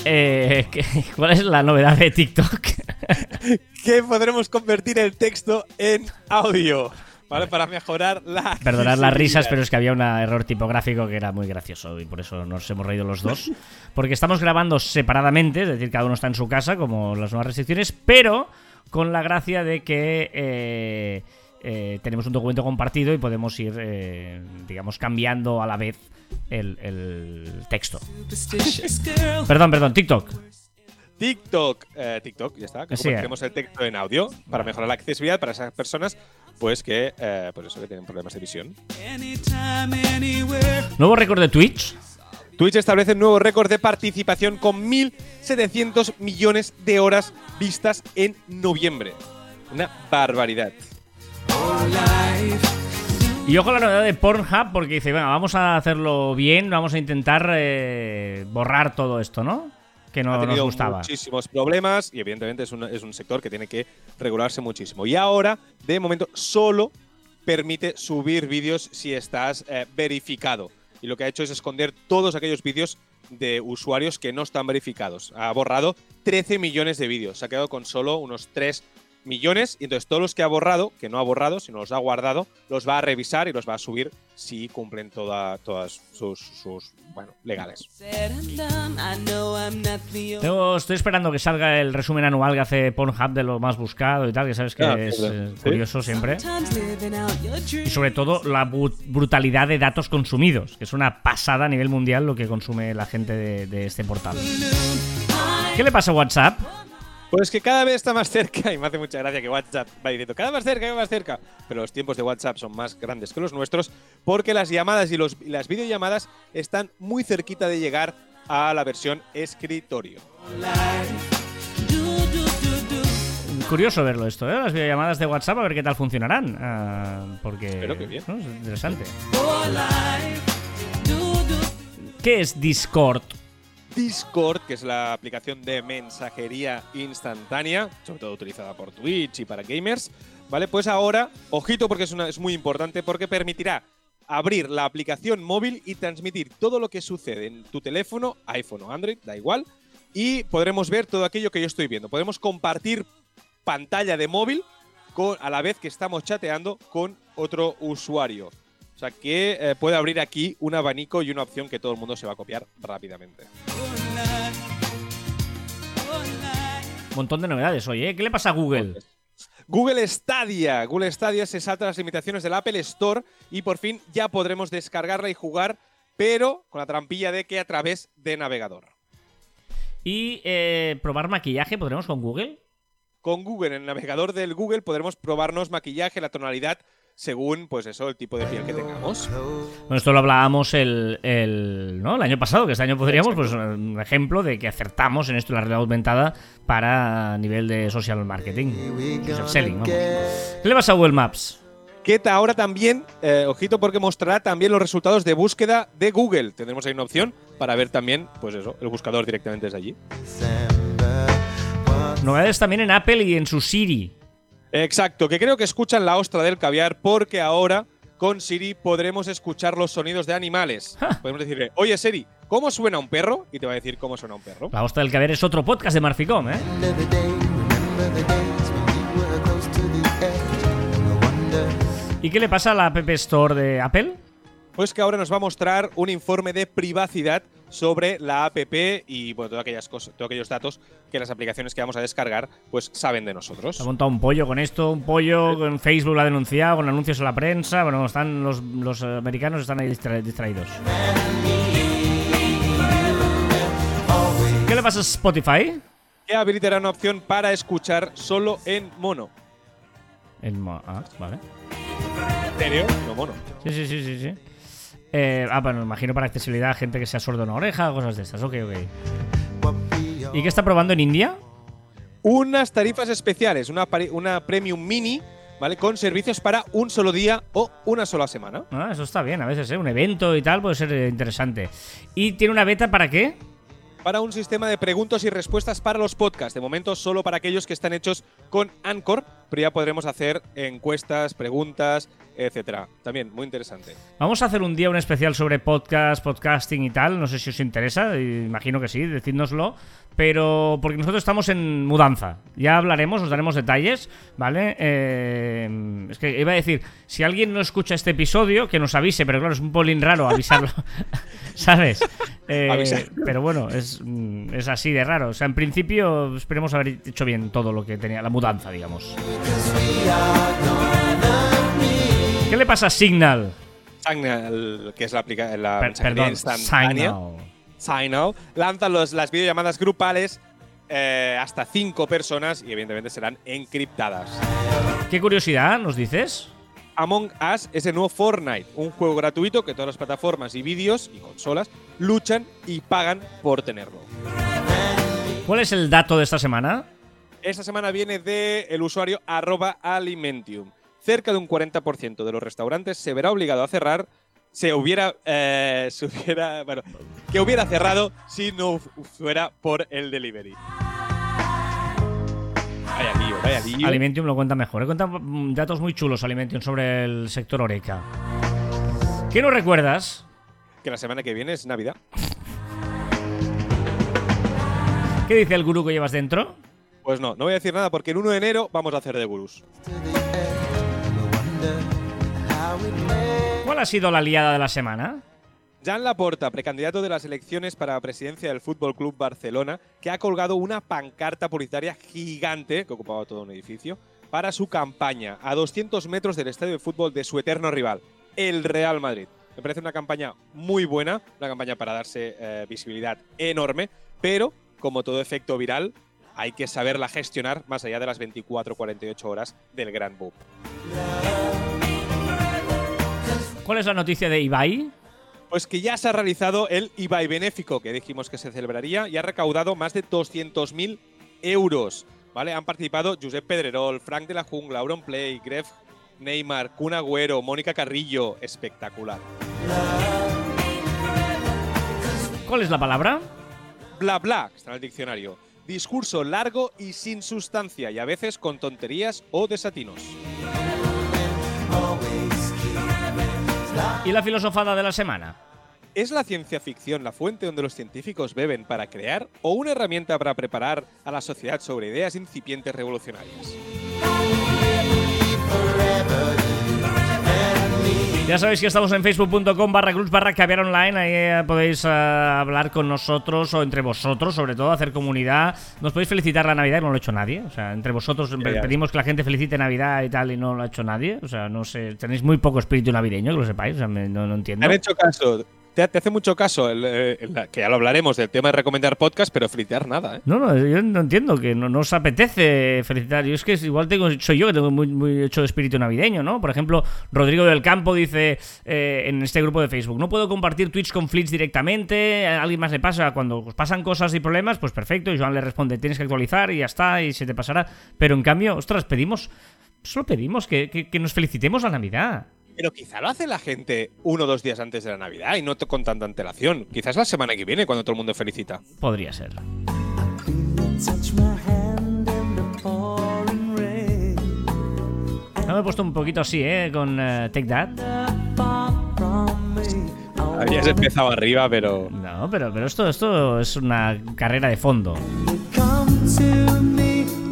Eh, ¿Cuál es la novedad de TikTok? que podremos convertir el texto en audio. ¿Vale? Para mejorar la. Perdonad las risas, pero es que había un error tipográfico que era muy gracioso y por eso nos hemos reído los dos. Porque estamos grabando separadamente, es decir, cada uno está en su casa, como las nuevas restricciones, pero con la gracia de que. Eh, eh, tenemos un documento compartido y podemos ir, eh, digamos, cambiando a la vez el, texto. perdón, perdón, TikTok. TikTok, TikTok, ya está. Que convertimos el texto en audio para mejorar la accesibilidad para esas personas pues que, eh, pues eso, que tienen problemas de visión. ¿Nuevo récord de Twitch? Twitch establece un nuevo récord de participación con 1.700 millones de horas vistas en noviembre. Una barbaridad. Y ojo la novedad de Pornhub porque dice, venga, vamos a hacerlo bien, vamos a intentar eh, borrar todo esto, ¿no? Que no ha tenido nos gustaba. muchísimos problemas y evidentemente es un, es un sector que tiene que regularse muchísimo. Y ahora, de momento, solo permite subir vídeos si estás eh, verificado. Y lo que ha hecho es esconder todos aquellos vídeos de usuarios que no están verificados. Ha borrado 13 millones de vídeos. Se ha quedado con solo unos 3 millones y entonces todos los que ha borrado, que no ha borrado, sino los ha guardado, los va a revisar y los va a subir si cumplen toda, todas sus, sus, bueno, legales. estoy esperando que salga el resumen anual que hace Pornhub de lo más buscado y tal, que sabes que ah, es eh, curioso siempre. Y sobre todo la brutalidad de datos consumidos, que es una pasada a nivel mundial lo que consume la gente de, de este portal. ¿Qué le pasa a WhatsApp? Pues que cada vez está más cerca, y me hace mucha gracia que WhatsApp va diciendo cada vez más cerca, cada vez más cerca. Pero los tiempos de WhatsApp son más grandes que los nuestros, porque las llamadas y, las videollamadas están muy cerquita de llegar a la versión escritorio. Curioso verlo esto, ¿eh? Las videollamadas de WhatsApp, a ver qué tal funcionarán. Ah, porque Espero que bien. Es interesante. ¿Qué es Discord? Discord, que es la aplicación de mensajería instantánea, sobre todo utilizada por Twitch y para gamers, ¿vale? Pues ahora, ojito porque es, muy importante, porque permitirá abrir la aplicación móvil y transmitir todo lo que sucede en tu teléfono, iPhone o Android, da igual, y podremos ver todo aquello que yo estoy viendo. Podemos compartir pantalla de móvil a la vez que estamos chateando con otro usuario. O sea que eh, puede abrir aquí un abanico y una opción que todo el mundo se va a copiar rápidamente. Un montón de novedades hoy, ¿eh? ¿Qué le pasa a Google? Google Stadia. Google Stadia se salta las limitaciones del Apple Store y por fin ya podremos descargarla y jugar, pero con la trampilla de que a través de navegador. ¿Y eh, probar maquillaje podremos con Google? Con Google, en el navegador del Google podremos probarnos maquillaje, la tonalidad según, pues eso, el tipo de piel que tengamos. Bueno, esto lo hablábamos el, el, ¿no? el año pasado, que este año podríamos, pues un ejemplo de que acertamos en esto la realidad aumentada para nivel de social marketing, social selling, ¿Qué le pasa a Google Maps? Que ahora también, eh, ojito porque mostrará también los resultados de búsqueda de Google. Tendremos ahí una opción para ver también, pues eso, el buscador directamente desde allí. Novedades también en Apple y en su Siri. Exacto, que creo que escuchan la ostra del caviar porque ahora con Siri podremos escuchar los sonidos de animales. Podemos decirle, oye Siri, ¿cómo suena un perro? Y te va a decir cómo suena un perro. La ostra del caviar es otro podcast de Marficom, ¿eh? ¿Y qué le pasa a la App Store de Apple? Pues que ahora nos va a mostrar un informe de privacidad sobre la app y bueno, todas aquellas cosas, todos aquellos datos que las aplicaciones que vamos a descargar pues saben de nosotros. Ha montado un pollo con esto, un pollo con Facebook lo ha denunciado, con anuncios en la prensa, bueno, están los, los americanos están ahí distraídos. ¿Qué le pasa a Spotify? Que habilitará una opción para escuchar solo en mono. En mono, ah, vale. ¿En serio? No mono. Sí, sí, sí, sí, sí. Eh, ah, bueno, imagino para accesibilidad, gente que sea sordo en una oreja, cosas de estas. Ok, ok. ¿Y qué está probando en India? Unas tarifas especiales, una, una Premium Mini ¿vale? Con servicios para un solo día o una sola semana. Ah, eso está bien, a veces, ¿eh? Un evento y tal puede ser eh, interesante. ¿Y tiene una beta para qué? Para un sistema de preguntas y respuestas para los podcasts. De momento solo para aquellos que están hechos con Anchor, pero ya podremos hacer encuestas, preguntas, etcétera. También muy interesante. Vamos a hacer un día un especial sobre podcast, podcasting y tal. No sé si os interesa, imagino que sí, decídnoslo. Pero porque nosotros estamos en mudanza. Ya hablaremos, os daremos detalles, ¿vale? Eh, es que iba a decir, si alguien no escucha este episodio, que nos avise, pero claro, es un polín raro avisarlo, ¿sabes? Eh, pero bueno, es, es así de raro. O sea, en principio esperemos haber hecho bien todo lo que tenía la mudanza, digamos. ¿Qué le pasa a Signal? Signal, que es la, aplicación la perdón. Signal. Signal, lanzan los- las videollamadas grupales eh, hasta cinco personas y evidentemente serán encriptadas. ¿Qué curiosidad nos dices? Among Us es el nuevo Fortnite, un juego gratuito que todas las plataformas y vídeos y consolas luchan y pagan por tenerlo. ¿Cuál es el dato de esta semana? Esta semana viene del el usuario arroba alimentium. Cerca de un 40% de los restaurantes se verá obligado a cerrar, se hubiera, eh, se hubiera, bueno, que hubiera cerrado si no fuera por el delivery. Vaya lío, vaya lío. Alimentium lo cuenta mejor. He contado mm, datos muy chulos Alimentium sobre el sector Oreca. ¿Qué nos recuerdas? que la semana que viene es Navidad. ¿Qué dice el gurú que llevas dentro? Pues no, no voy a decir nada porque el 1 de enero vamos a hacer de gurús. ¿Cuál ha sido la liada de la semana? Jan Laporta, precandidato de las elecciones para la presidencia del Fútbol Club Barcelona, que ha colgado una pancarta publicitaria gigante que ocupaba todo un edificio para su campaña a 200 metros del estadio de fútbol de su eterno rival, el Real Madrid. Me parece una campaña muy buena, una campaña para darse eh, visibilidad enorme, pero como todo efecto viral, hay que saberla gestionar más allá de las 24-48 horas del gran boom. ¿Cuál es la noticia de Ibai? Pues que ya se ha realizado el Ibai Benéfico, que dijimos que se celebraría, y ha recaudado más de 200.000 euros. ¿vale? Han participado Josep Pedrerol, Frank de la Jungla, Auronplay, Gref Neymar, Kun Agüero, Mónica Carrillo. Espectacular. ¿Cuál es la palabra? Bla bla, que está en el diccionario. Discurso largo y sin sustancia, y a veces con tonterías o desatinos. ¿Y la filosofada de la semana? ¿Es la ciencia ficción la fuente donde los científicos beben para crear o una herramienta para preparar a la sociedad sobre ideas incipientes revolucionarias? Ya sabéis que estamos en facebook.com barra cruz barra caviar online. Ahí eh, podéis eh, hablar con nosotros o entre vosotros, sobre todo, hacer comunidad. Nos podéis felicitar la Navidad, no lo ha hecho nadie. O sea, entre vosotros Ya, ya. pedimos que la gente felicite Navidad y tal y no lo ha hecho nadie. O sea, no sé, tenéis muy poco espíritu navideño, que lo sepáis. O sea, me- no, no ¿Te entiendo. han hecho caso? Te, hace mucho caso, eh, que ya lo hablaremos del tema de recomendar podcast, pero felicitar nada, ¿eh? No, no, yo no entiendo que no, no os apetece felicitar. Yo es que igual tengo, soy yo que tengo muy, hecho de espíritu navideño, ¿no? Por ejemplo, Rodrigo del Campo dice eh, en este grupo de Facebook, no puedo compartir tweets con Flits directamente, a alguien más le pasa, cuando os pasan cosas y problemas, pues perfecto, y Joan le responde, tienes que actualizar y ya está, y se te pasará. Pero en cambio, ostras, pedimos, solo pedimos que- que nos felicitemos la Navidad. Pero quizá lo hace la gente uno o dos días antes de la Navidad y no con tanta antelación. Quizás la semana que viene, cuando todo el mundo felicita. Podría ser. No me he puesto un poquito así, ¿eh? Con eh, Take That. Habías empezado arriba, pero. No, pero, pero esto, esto es una carrera de fondo.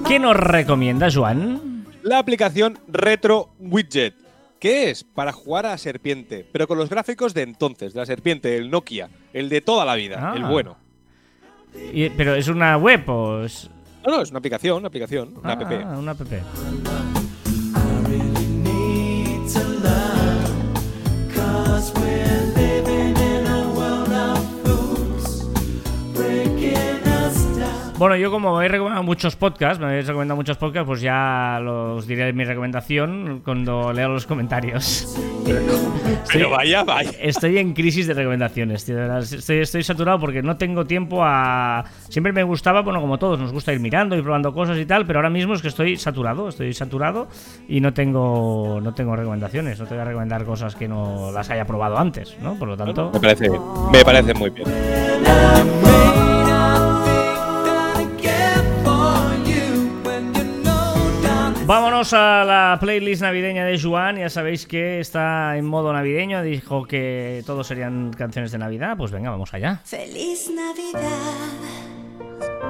¿Qué nos recomienda, Joan? La aplicación Retro Widget. ¿Qué es? Para jugar a serpiente, pero con los gráficos de entonces, de la serpiente, el Nokia, el de toda la vida, Ah. el bueno. ¿Pero es una web o es.? No, no, es una aplicación, una aplicación, una Ah, app. Una app. Bueno, yo como he recomendado muchos podcasts, me habéis recomendado muchos podcasts, pues ya los diré mi recomendación cuando leo los comentarios. Pero vaya, vaya. Estoy en crisis de recomendaciones, tío. Estoy, estoy saturado porque no tengo tiempo a. Siempre me gustaba, bueno, como todos, nos gusta ir mirando y probando cosas y tal, pero ahora mismo es que estoy saturado, estoy saturado y no tengo, no tengo recomendaciones. No te voy a recomendar cosas que no las haya probado antes, ¿no? Por lo tanto. Me parece, me parece muy bien. Vámonos a la playlist navideña de Juan. Ya sabéis que está en modo navideño. Dijo que todos serían canciones de Navidad. Pues venga, vamos allá. Feliz Navidad.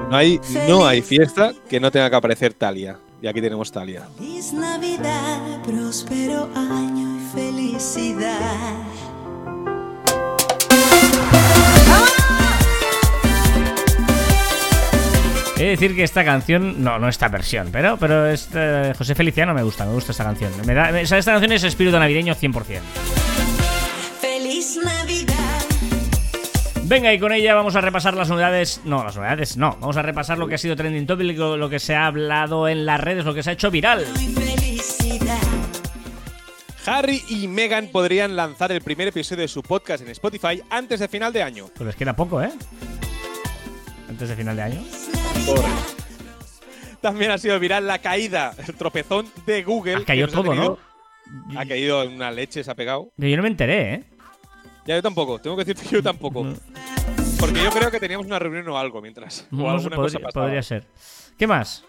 No hay, no hay fiesta que no tenga que aparecer Talia. Y aquí tenemos Talia. Feliz Navidad, próspero año y felicidad. He de decir que esta canción, no, no esta versión, pero, pero este, José Feliciano me gusta, me gusta esta canción. Me da, o sea, esta canción es espíritu navideño 100%. Feliz Navidad. Venga, y con ella vamos a repasar las novedades. No, las novedades no. Vamos a repasar lo que ha sido trending topic, lo, lo que se ha hablado en las redes, lo que se ha hecho viral. Harry y Meghan podrían lanzar el primer episodio de su podcast en Spotify antes de final de año. Pues les queda poco, ¿eh? Antes de final de año. También ha sido viral la caída, el tropezón de Google. Ha caído todo, tenido- ¿no? Ha caído en una leche, se ha pegado. Yo no me enteré, ¿eh? Ya yo tampoco, tengo que decirte que yo tampoco. Porque yo creo que teníamos una reunión o algo mientras. O No alguna cosa podría, pasaba. podría ser. ¿Qué más?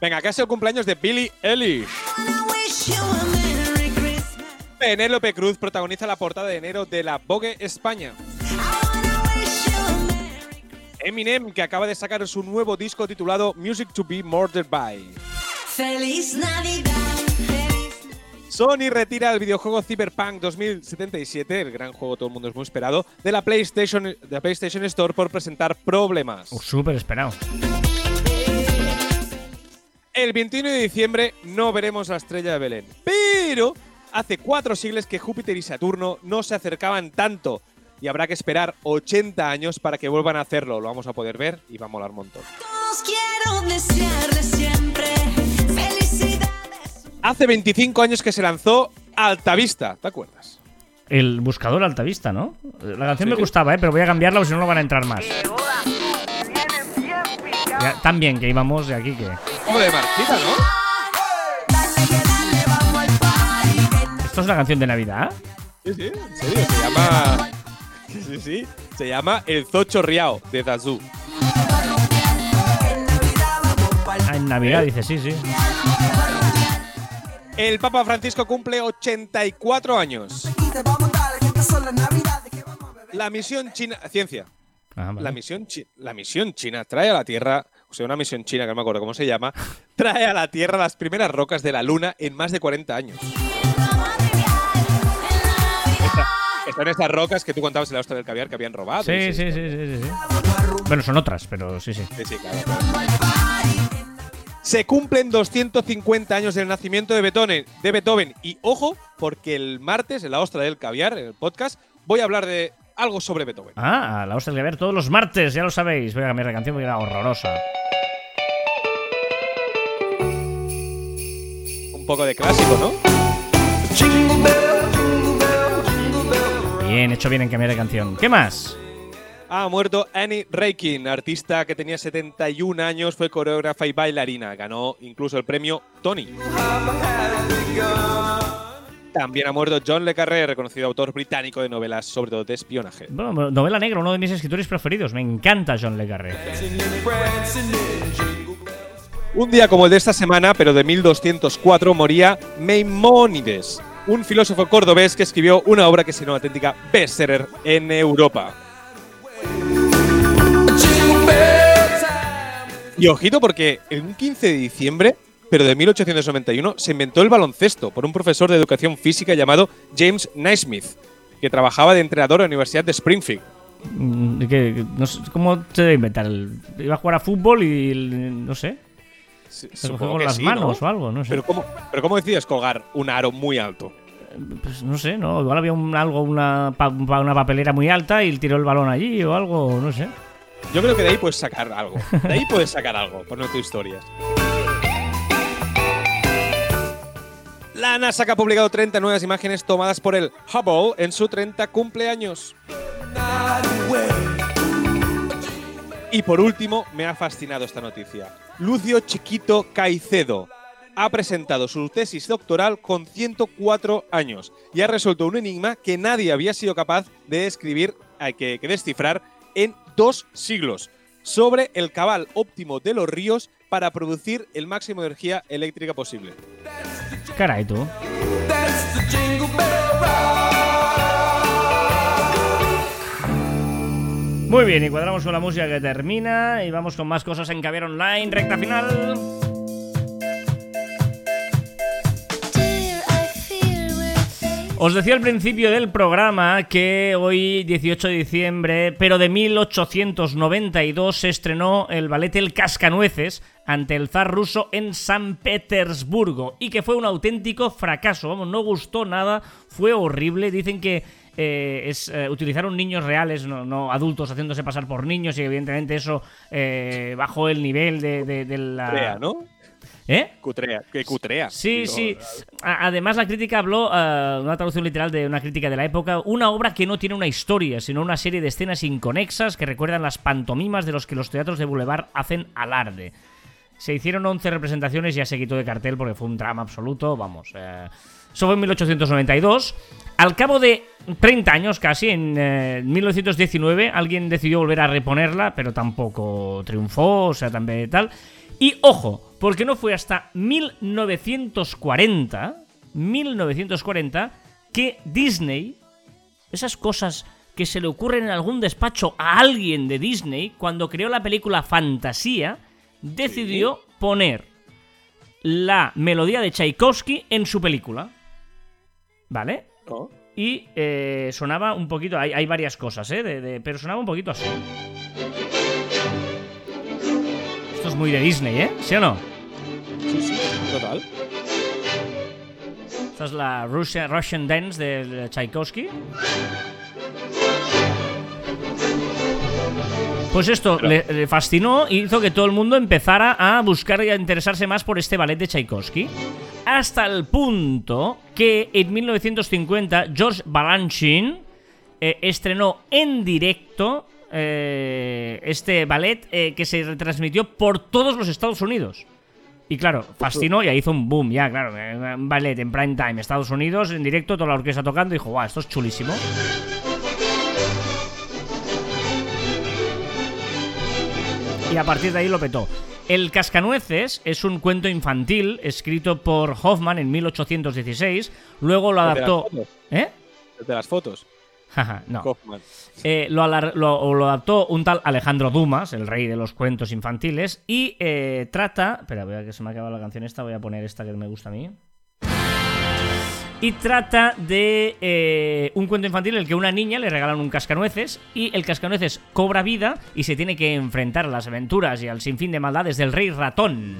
Venga, que ha sido el cumpleaños de Billie Eilish. Penélope Cruz protagoniza la portada de enero de la Vogue España. Eminem, que acaba de sacar su nuevo disco titulado Music to be Murdered by. Feliz Navidad. Feliz Sony retira el videojuego Cyberpunk 2077, el gran juego todo el mundo es muy esperado, de la PlayStation, de la PlayStation Store por presentar problemas. Uh, Súper esperado. El 21 de diciembre no veremos la estrella de Belén, pero hace cuatro siglos que Júpiter y Saturno no se acercaban tanto y habrá que esperar 80 años para que vuelvan a hacerlo. Lo vamos a poder ver y va a molar un montón. Hace 25 años que se lanzó Altavista, ¿te acuerdas? El buscador altavista, ¿no? La canción me gustaba, ¿eh? Pero voy a cambiarla porque si no no van a entrar más. Ya, tan bien que íbamos de aquí que. Como de marchita, ¿no? ¿Esto es una canción de Navidad? Sí, sí, en serio, se llama. Sí, sí, se llama El Zocho Riao de Dazú. Ah, en Navidad, dice, sí, sí. El Papa Francisco cumple 84 años. La misión china. Ciencia. Ah, vale. La misión, chi- la misión china trae a la Tierra, o sea, una misión china que no me acuerdo cómo se llama, trae a la Tierra las primeras rocas de la Luna en más de 40 años. Están estas rocas que tú contabas en la hostia del caviar que habían robado. Sí, sí, sí, sí, sí, sí. Bueno, son otras, pero sí, sí. Sí, sí, claro, claro. Se cumplen 250 años del nacimiento de Beethoven, de Beethoven. Y ojo, porque el martes, en la ostra del caviar, en el podcast, voy a hablar de algo sobre Beethoven. Ah, la hostia del ver todos los martes, ya lo sabéis. Voy a cambiar la canción porque era horrorosa. Un poco de clásico, ¿no? Bien, hecho bien en cambiar de canción. ¿Qué más? Ha muerto Annie Reikin, artista que tenía 71 años, fue coreógrafa y bailarina. Ganó incluso el premio Tony. También ha muerto John Le Carré, reconocido autor británico de novelas, sobre todo de espionaje. Bueno, novela negra, uno de mis escritores preferidos. Me encanta John Le Carré. Un día como el de esta semana, pero de 1204, moría Maimónides, un filósofo cordobés que escribió una obra que es una auténtica bestseller en Europa. Y ojito porque un 15 de diciembre, pero de 1891, se inventó el baloncesto por un profesor de educación física llamado James Naismith, que trabajaba de entrenador en la Universidad de Springfield. Mm, ¿qué- qué- no sé, ¿Cómo se debe inventar? El- Iba a jugar a fútbol y el- no sé. Se cogió con las sí, manos ¿no? o algo, no sé. Pero ¿cómo, pero ¿cómo decides colgar un aro muy alto? Pues no sé, ¿no? Igual había un, algo, una, pa- una papelera muy alta y tiró el balón allí o algo, no sé. Yo creo que de ahí puedes sacar algo. De ahí puedes sacar algo, por no tus historias. La NASA que ha publicado 30 nuevas imágenes tomadas por el Hubble en su 30 cumpleaños. Y por último, me ha fascinado esta noticia. Lucio Chiquito Caicedo ha presentado su tesis doctoral con 104 años y ha resuelto un enigma que nadie había sido capaz de escribir, que, que descifrar en dos siglos, sobre el cabal óptimo de los ríos para producir el máximo de energía eléctrica posible. Caray, tú. Muy bien, y cuadramos con la música que termina y vamos con más cosas en Caviar Online, recta final. Os decía al principio del programa que hoy, 18 de diciembre, pero de 1892, se estrenó el ballet El Cascanueces ante el zar ruso en San Petersburgo y que fue un auténtico fracaso. Vamos, no gustó nada, fue horrible. Dicen que eh, es, eh, utilizaron niños reales, no, no adultos haciéndose pasar por niños y evidentemente eso eh, bajó el nivel de, de- de la... Cutrea, ¿no? ¿Eh? Cutrea, que cutrea. Sí, Digo, sí. Además, la crítica habló, eh, una traducción literal de una crítica de la época, una obra que no tiene una historia, sino una serie de escenas inconexas que recuerdan las pantomimas de los que los teatros de Boulevard hacen alarde. Se hicieron 11 representaciones y ya se quitó de cartel porque fue un drama absoluto, vamos. eh. Eso fue en 1892. Al cabo de 30 años casi, en eh, 1919, alguien decidió volver a reponerla, pero tampoco triunfó, o sea, también tal. Y ojo, porque no fue hasta 1940, 1940, que Disney, esas cosas que se le ocurren en algún despacho a alguien de Disney, cuando creó la película Fantasía, decidió poner la melodía de Tchaikovsky en su película. ¿Vale? Y eh, sonaba un poquito. Hay, hay varias cosas, ¿eh? de- de- pero sonaba un poquito así. Esto es muy de Disney, ¿eh? ¿Sí o no? Sí, sí, total. Esta es la Russian, Russian Dance de Tchaikovsky. Pues esto le, le fascinó y hizo que todo el mundo empezara a buscar y a interesarse más por este ballet de Tchaikovsky. Hasta el punto que en 1950 George Balanchine eh, estrenó en directo eh, este ballet eh, que se retransmitió por todos los Estados Unidos. Y claro, fascinó y ahí hizo un boom, ya, claro. Un ballet en prime time, Estados Unidos, en directo, toda la orquesta tocando. Y dijo, guau, esto es chulísimo. Y a partir de ahí lo petó. El Cascanueces es un cuento infantil escrito por Hoffman en 1816. Luego lo adaptó. ¿Eh? El de las fotos. No. Eh, lo adaptó un tal Alejandro Dumas, el rey de los cuentos infantiles, y eh, trata... Espera, voy a que se me ha acabado la canción esta, voy a poner esta que me gusta a mí. Y trata de eh, un cuento infantil en el que una niña le regalan un cascanueces y el cascanueces cobra vida y se tiene que enfrentar a las aventuras y al sinfín de maldades del rey ratón.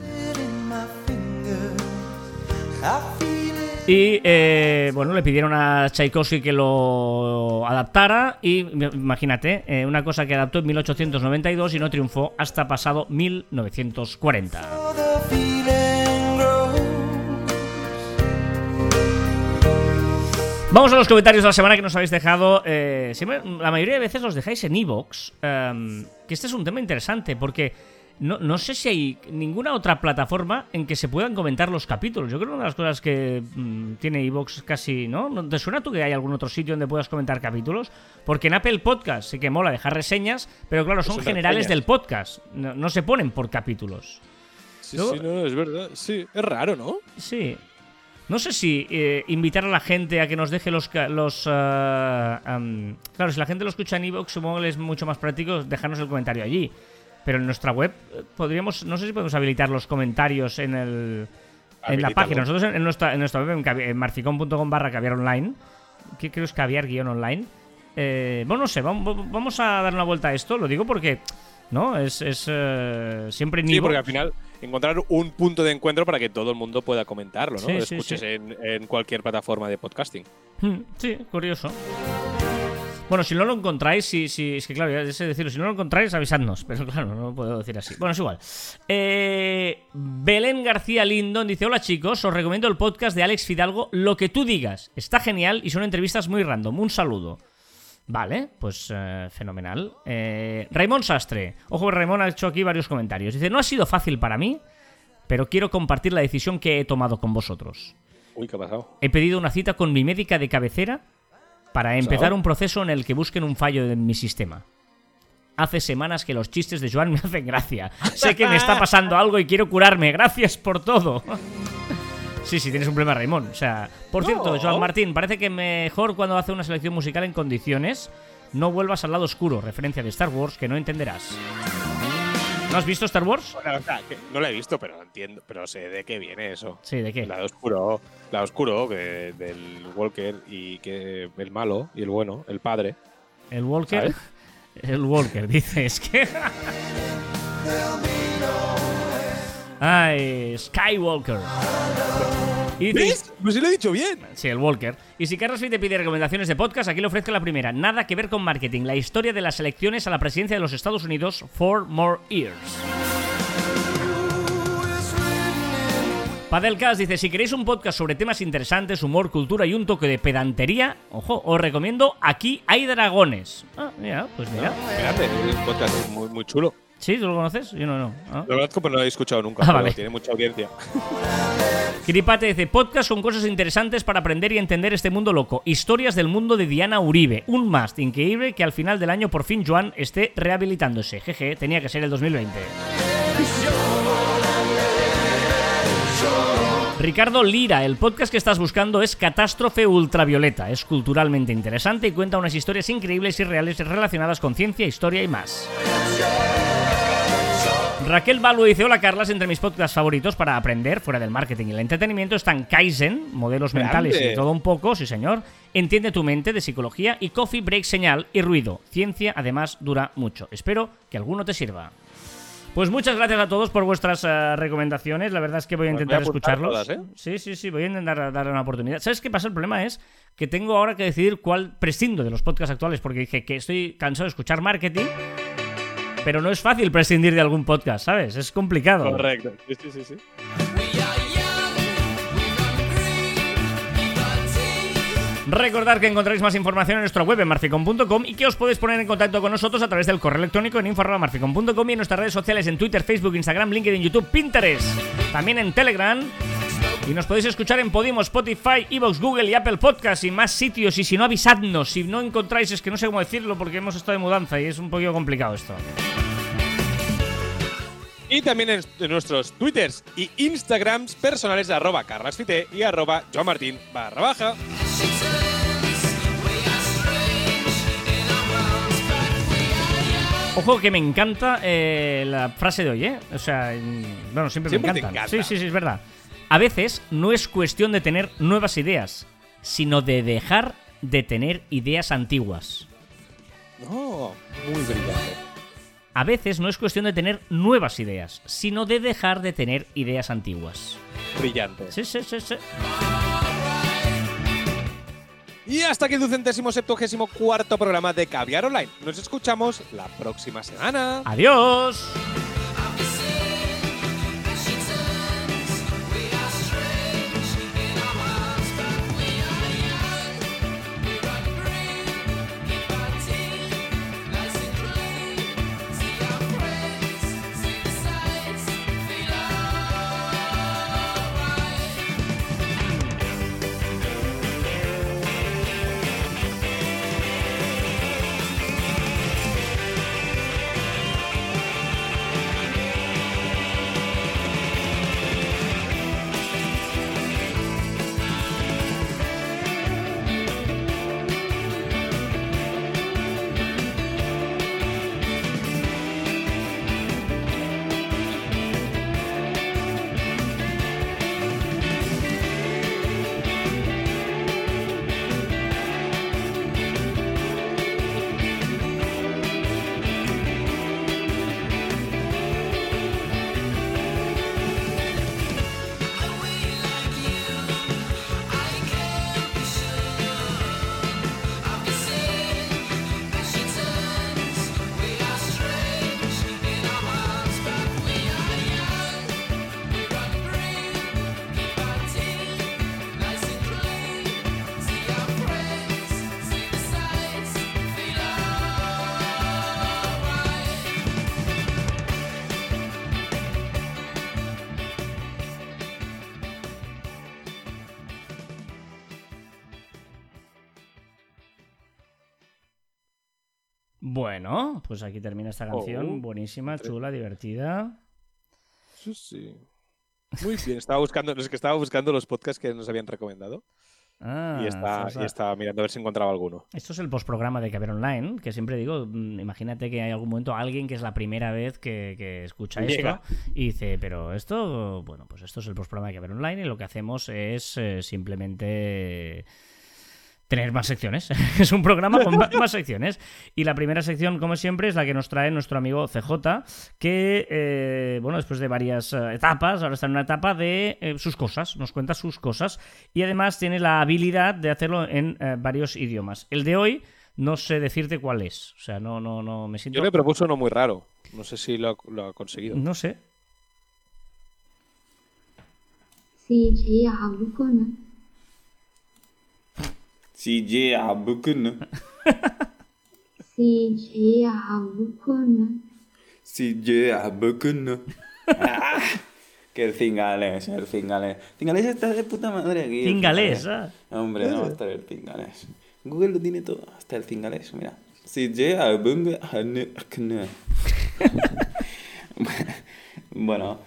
Y eh, bueno, le pidieron a Tchaikovsky que lo adaptara y imagínate, eh, una cosa que adaptó en 1892 y no triunfó hasta pasado 1940. Vamos a los comentarios de la semana que nos habéis dejado. eh, siempre- la mayoría de veces los dejáis en Evox. que este es un tema interesante porque no, no sé si hay ninguna otra plataforma en que se puedan comentar los capítulos. Yo creo que una de las cosas que mm, tiene Evox casi, ¿no? ¿No ¿Te suena tú que hay algún otro sitio donde puedas comentar capítulos? Porque en Apple Podcast sí que mola dejar reseñas, pero claro, son Son generales reseñas. del podcast. No, no se ponen por capítulos. Sí, sí, no, es verdad. Sí, es raro, ¿no? Sí. No sé si eh, invitar a la gente a que nos deje los... am, claro, si la gente lo escucha en iVoox, supongo que es mucho más práctico dejarnos el comentario allí. Pero en nuestra web eh, podríamos... No sé si podemos habilitar los comentarios en el... En la página. Nosotros en, nuestra, en nuestra web, en, marficon.com barra caviar online, que creo es caviar guion online. eh, bueno, no sé, vamos, vamos a dar una vuelta a esto. Lo digo porque, ¿no? Es, es eh, siempre Sí, porque al final encontrar un punto de encuentro para que todo el mundo pueda comentarlo, ¿no? Sí, Lo escuches sí. En, en cualquier plataforma de podcasting. Hmm, Sí, curioso. Bueno, si no lo encontráis, si, si, es que claro, ya sé decirlo, si no lo encontráis, avisadnos. Pero claro, no lo puedo decir así. Bueno, es igual. Eh, Belén García Lindon dice: Hola chicos, os recomiendo el podcast de Alex Fidalgo, Lo que tú digas. Está genial y son entrevistas muy random. Un saludo. Vale, pues eh, fenomenal. Eh, Raymond Sastre. Ojo, Raymond ha hecho aquí varios comentarios. Dice: No ha sido fácil para mí, pero quiero compartir la decisión que he tomado con vosotros. Uy, ¿qué ha pasado? He pedido una cita con mi médica de cabecera para empezar un proceso en el que busquen un fallo en mi sistema. Hace semanas que los chistes de Joan me hacen gracia. Sé que me está pasando algo y quiero curarme. Gracias por todo. Sí, sí, tienes un problema, Raymond. O sea, por cierto. Joan Martín, parece que mejor cuando hace una selección musical en condiciones, no vuelvas al lado oscuro, referencia de Star Wars que no entenderás. ¿No has visto Star Wars? Bueno, o sea, que no lo he visto, pero entiendo, pero sé de qué viene eso. Sí, ¿de qué? La de oscuro, la de oscuro que del Walker y que el malo y el bueno, el padre. El Walker. ¿Sabes? El Walker, dice, es que. Ay, Skywalker. Y dice, ¿Ves? Pues sí lo he dicho bien. Sí, el Walker. Y si Carlos te pide recomendaciones de podcast, aquí le ofrezco la primera. Nada que ver con marketing. La historia de las elecciones a la presidencia de los Estados Unidos, Four More Years. Padelcast dice, si queréis un podcast sobre temas interesantes, humor, cultura y un toque de pedantería, ojo, os recomiendo Aquí hay dragones. Ah, mira, pues mira. Espérate, es un podcast muy, muy chulo. ¿Sí? ¿Tú lo conoces? Yo no, no. Ah. Lo conozco, pero no lo he escuchado nunca. Ah, pero vale. Tiene mucha audiencia. Kiripate dice, podcast con cosas interesantes para aprender y entender este mundo loco. Historias del mundo de Diana Uribe. Un must increíble que al final del año por fin Joan esté rehabilitándose. Jeje, tenía que ser el 2020. Ricardo Lira, el podcast que estás buscando es Catástrofe Ultravioleta. Es culturalmente interesante y cuenta unas historias increíbles y reales relacionadas con ciencia, historia y más. Raquel Balu dice: Hola Carlas, entre mis podcasts favoritos para aprender fuera del marketing y el entretenimiento están Kaizen, modelos Grande. mentales y todo un poco, sí señor. Entiende tu mente de psicología y Coffee Break Señal y Ruido. Ciencia además dura mucho. Espero que alguno te sirva. Pues muchas gracias a todos por vuestras eh, recomendaciones. La verdad es que voy a Pues voy intentar a escucharlos. todas, ¿eh? Sí, sí, sí, voy a intentar darle una oportunidad. ¿Sabes qué pasa? El problema es que tengo ahora que decidir cuál prescindo de los podcasts actuales porque dije que estoy cansado de escuchar marketing. Pero no es fácil prescindir de algún podcast, ¿sabes? Es complicado. Correcto. Sí, sí, sí. Recordad que encontráis más información en nuestra web en marficom.com y que os podéis poner en contacto con nosotros a través del correo electrónico en info.marficom.com y en nuestras redes sociales en Twitter, Facebook, Instagram, LinkedIn, YouTube, Pinterest. También en Telegram. Y nos podéis escuchar en Podimo, Spotify, Evox, Google y Apple Podcasts y más sitios. Y si no, avisadnos. Si no encontráis, es que no sé cómo decirlo porque hemos estado de mudanza y es un poquito complicado esto. Y también en, nuestros Twitters y Instagrams personales de arroba carlasfite y arroba joanmartin barra baja. Ojo que me encanta eh, la frase de hoy, ¿eh? O sea, bueno, siempre, Siempre me encanta. Sí, sí, sí, es verdad. A veces no es cuestión de tener nuevas ideas, sino de dejar de tener ideas antiguas. No, muy brillante. A veces no es cuestión de tener nuevas ideas, sino de dejar de tener ideas antiguas. Brillante. Sí, sí, sí, sí. Y hasta aquí el ducentésimo septuagésimo cuarto programa de Caviar Online. Nos escuchamos la próxima semana. Adiós. Pues aquí termina esta canción. Oh, Buenísima, entre- chula, divertida. Sí, sí. Muy bien, estaba buscando, es que estaba buscando los podcasts que nos habían recomendado Ah, y, está, y estaba mirando a ver si encontraba alguno. Esto es el postprograma de Caber Online, que siempre digo, mm, imagínate que hay algún momento alguien que es la primera vez que, que escucha Llega. esto y dice, pero esto, bueno, pues esto es el postprograma de Caber Online y lo que hacemos es eh, simplemente tener más secciones. es un programa con más secciones. Y la primera sección, como siempre, es la que nos trae nuestro amigo CJ, que, eh, bueno, después de varias eh, etapas, ahora está en una etapa de eh, sus cosas, nos cuenta sus cosas. Y además tiene la habilidad de hacerlo en varios idiomas. El de hoy no sé decirte cuál es. O sea, no, no, no me siento. Yo le propuso uno muy raro. No sé si lo ha, conseguido. No sé. Sí, CJ Abukunu. CJ Abukunu. CJ Abukunu. Ah, que el cingalés, el cingalés. Cingalés está de puta madre aquí. Cingalés, ¿ah? Hombre, no va a estar el cingalés. Google lo tiene todo, hasta el cingalés, mira. CJ Abukunu. Bueno,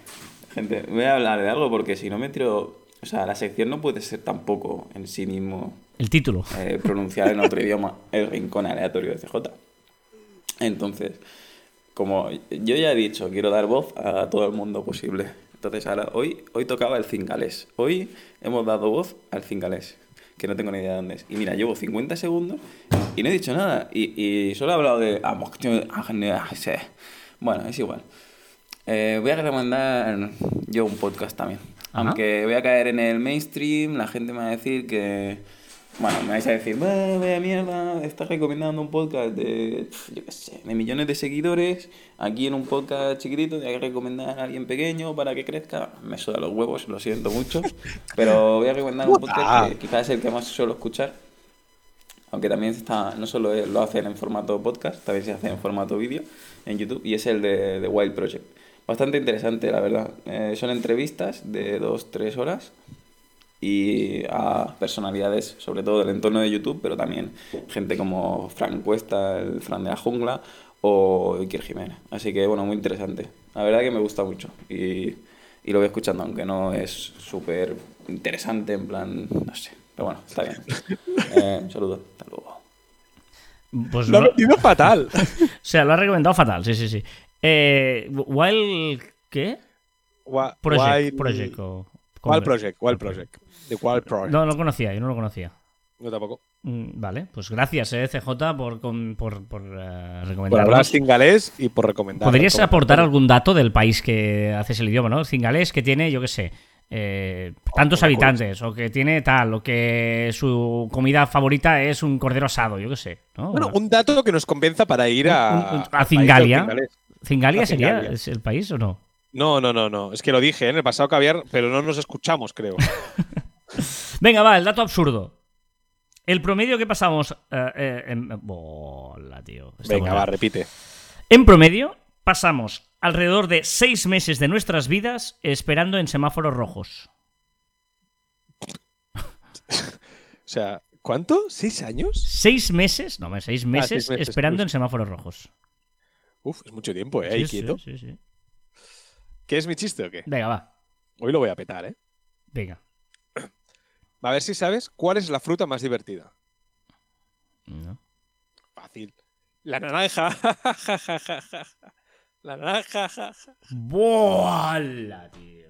gente, voy a hablar de algo porque si no me tiro... O sea, la sección no puede ser tampoco en sí mismo el título. eh, pronunciar en otro idioma el rincón aleatorio de CJ. Entonces, como yo ya he dicho, quiero dar voz a todo el mundo posible. Entonces, ahora, hoy, hoy tocaba el cingalés. Hoy hemos dado voz al cingalés, que no tengo ni idea de dónde es. Y mira, llevo 50 segundos y no he dicho nada. Y, y solo he hablado de... Bueno, es igual. Eh, voy a recomendar yo un podcast también. Aunque voy a caer en el mainstream, la gente me va a decir que... Bueno, me vais a decir, "Bah, vaya mierda, estás recomendando un podcast de, yo qué sé, de millones de seguidores, aquí en un podcast chiquitito, hay que recomendar a alguien pequeño para que crezca. Me suda los huevos, lo siento mucho, pero voy a recomendar un podcast que quizás es el que más suelo escuchar, aunque también está, no solo lo hacen en formato podcast, también se hace en formato vídeo en YouTube, y es el de, de Wild Project. Bastante interesante, la verdad. Eh, son entrevistas de dos, tres horas y a personalidades, sobre todo del entorno de YouTube, pero también gente como Frank Cuesta, el Fran de la Jungla o Iker Jiménez. Así que, bueno, muy interesante. La verdad que me gusta mucho y, y lo voy escuchando, aunque no es súper interesante, en plan, no sé. Pero bueno, está bien. Eh, un saludo, hasta luego. Pues Lo ha no- metido fatal. o sea, lo ha recomendado fatal, sí, sí, sí. Eh, Wild... ¿Qué? Wa- Project. Wild- Project o... ¿cómo Wild era? Project, Wild Project. The Wild Project. No, no lo conocía, yo no lo conocía. Yo tampoco. Mm, Vale, pues gracias, eh, CJ, por, por, por eh, Por hablar cingalés y por recomendar. ¿Podrías recomendar. aportar algún dato del país que haces el idioma, no? Cingalés que tiene, yo qué sé, eh, tantos habitantes, o que tiene tal, o que su comida favorita es un cordero asado, yo qué sé, ¿no? Bueno, un dato que nos convenza para ir a. Un- un- a Cingalia. ¿Cingalia sería Cingalia. es el país o no? No, no, no, no. Es que lo dije ¿eh? en el pasado caviar, pero no nos escuchamos, creo. Venga, va, el dato absurdo. El promedio que pasamos. eh, eh, en, Bola, tío. Venga, va, repite. En promedio, pasamos alrededor de seis meses de nuestras vidas esperando en semáforos rojos. O sea, ¿cuánto? ¿Seis años? Seis meses, no, seis meses, seis meses, esperando en semáforos rojos. Uf, es mucho tiempo, ¿eh? Ahí Sí, sí, quieto. sí, sí. ¿Qué es mi chiste o qué? Venga, va. Hoy lo voy a petar, ¿eh? Venga. A ver si sabes cuál es la fruta más divertida. No. Fácil. La naranja. La naranja. ¡Bola, tío!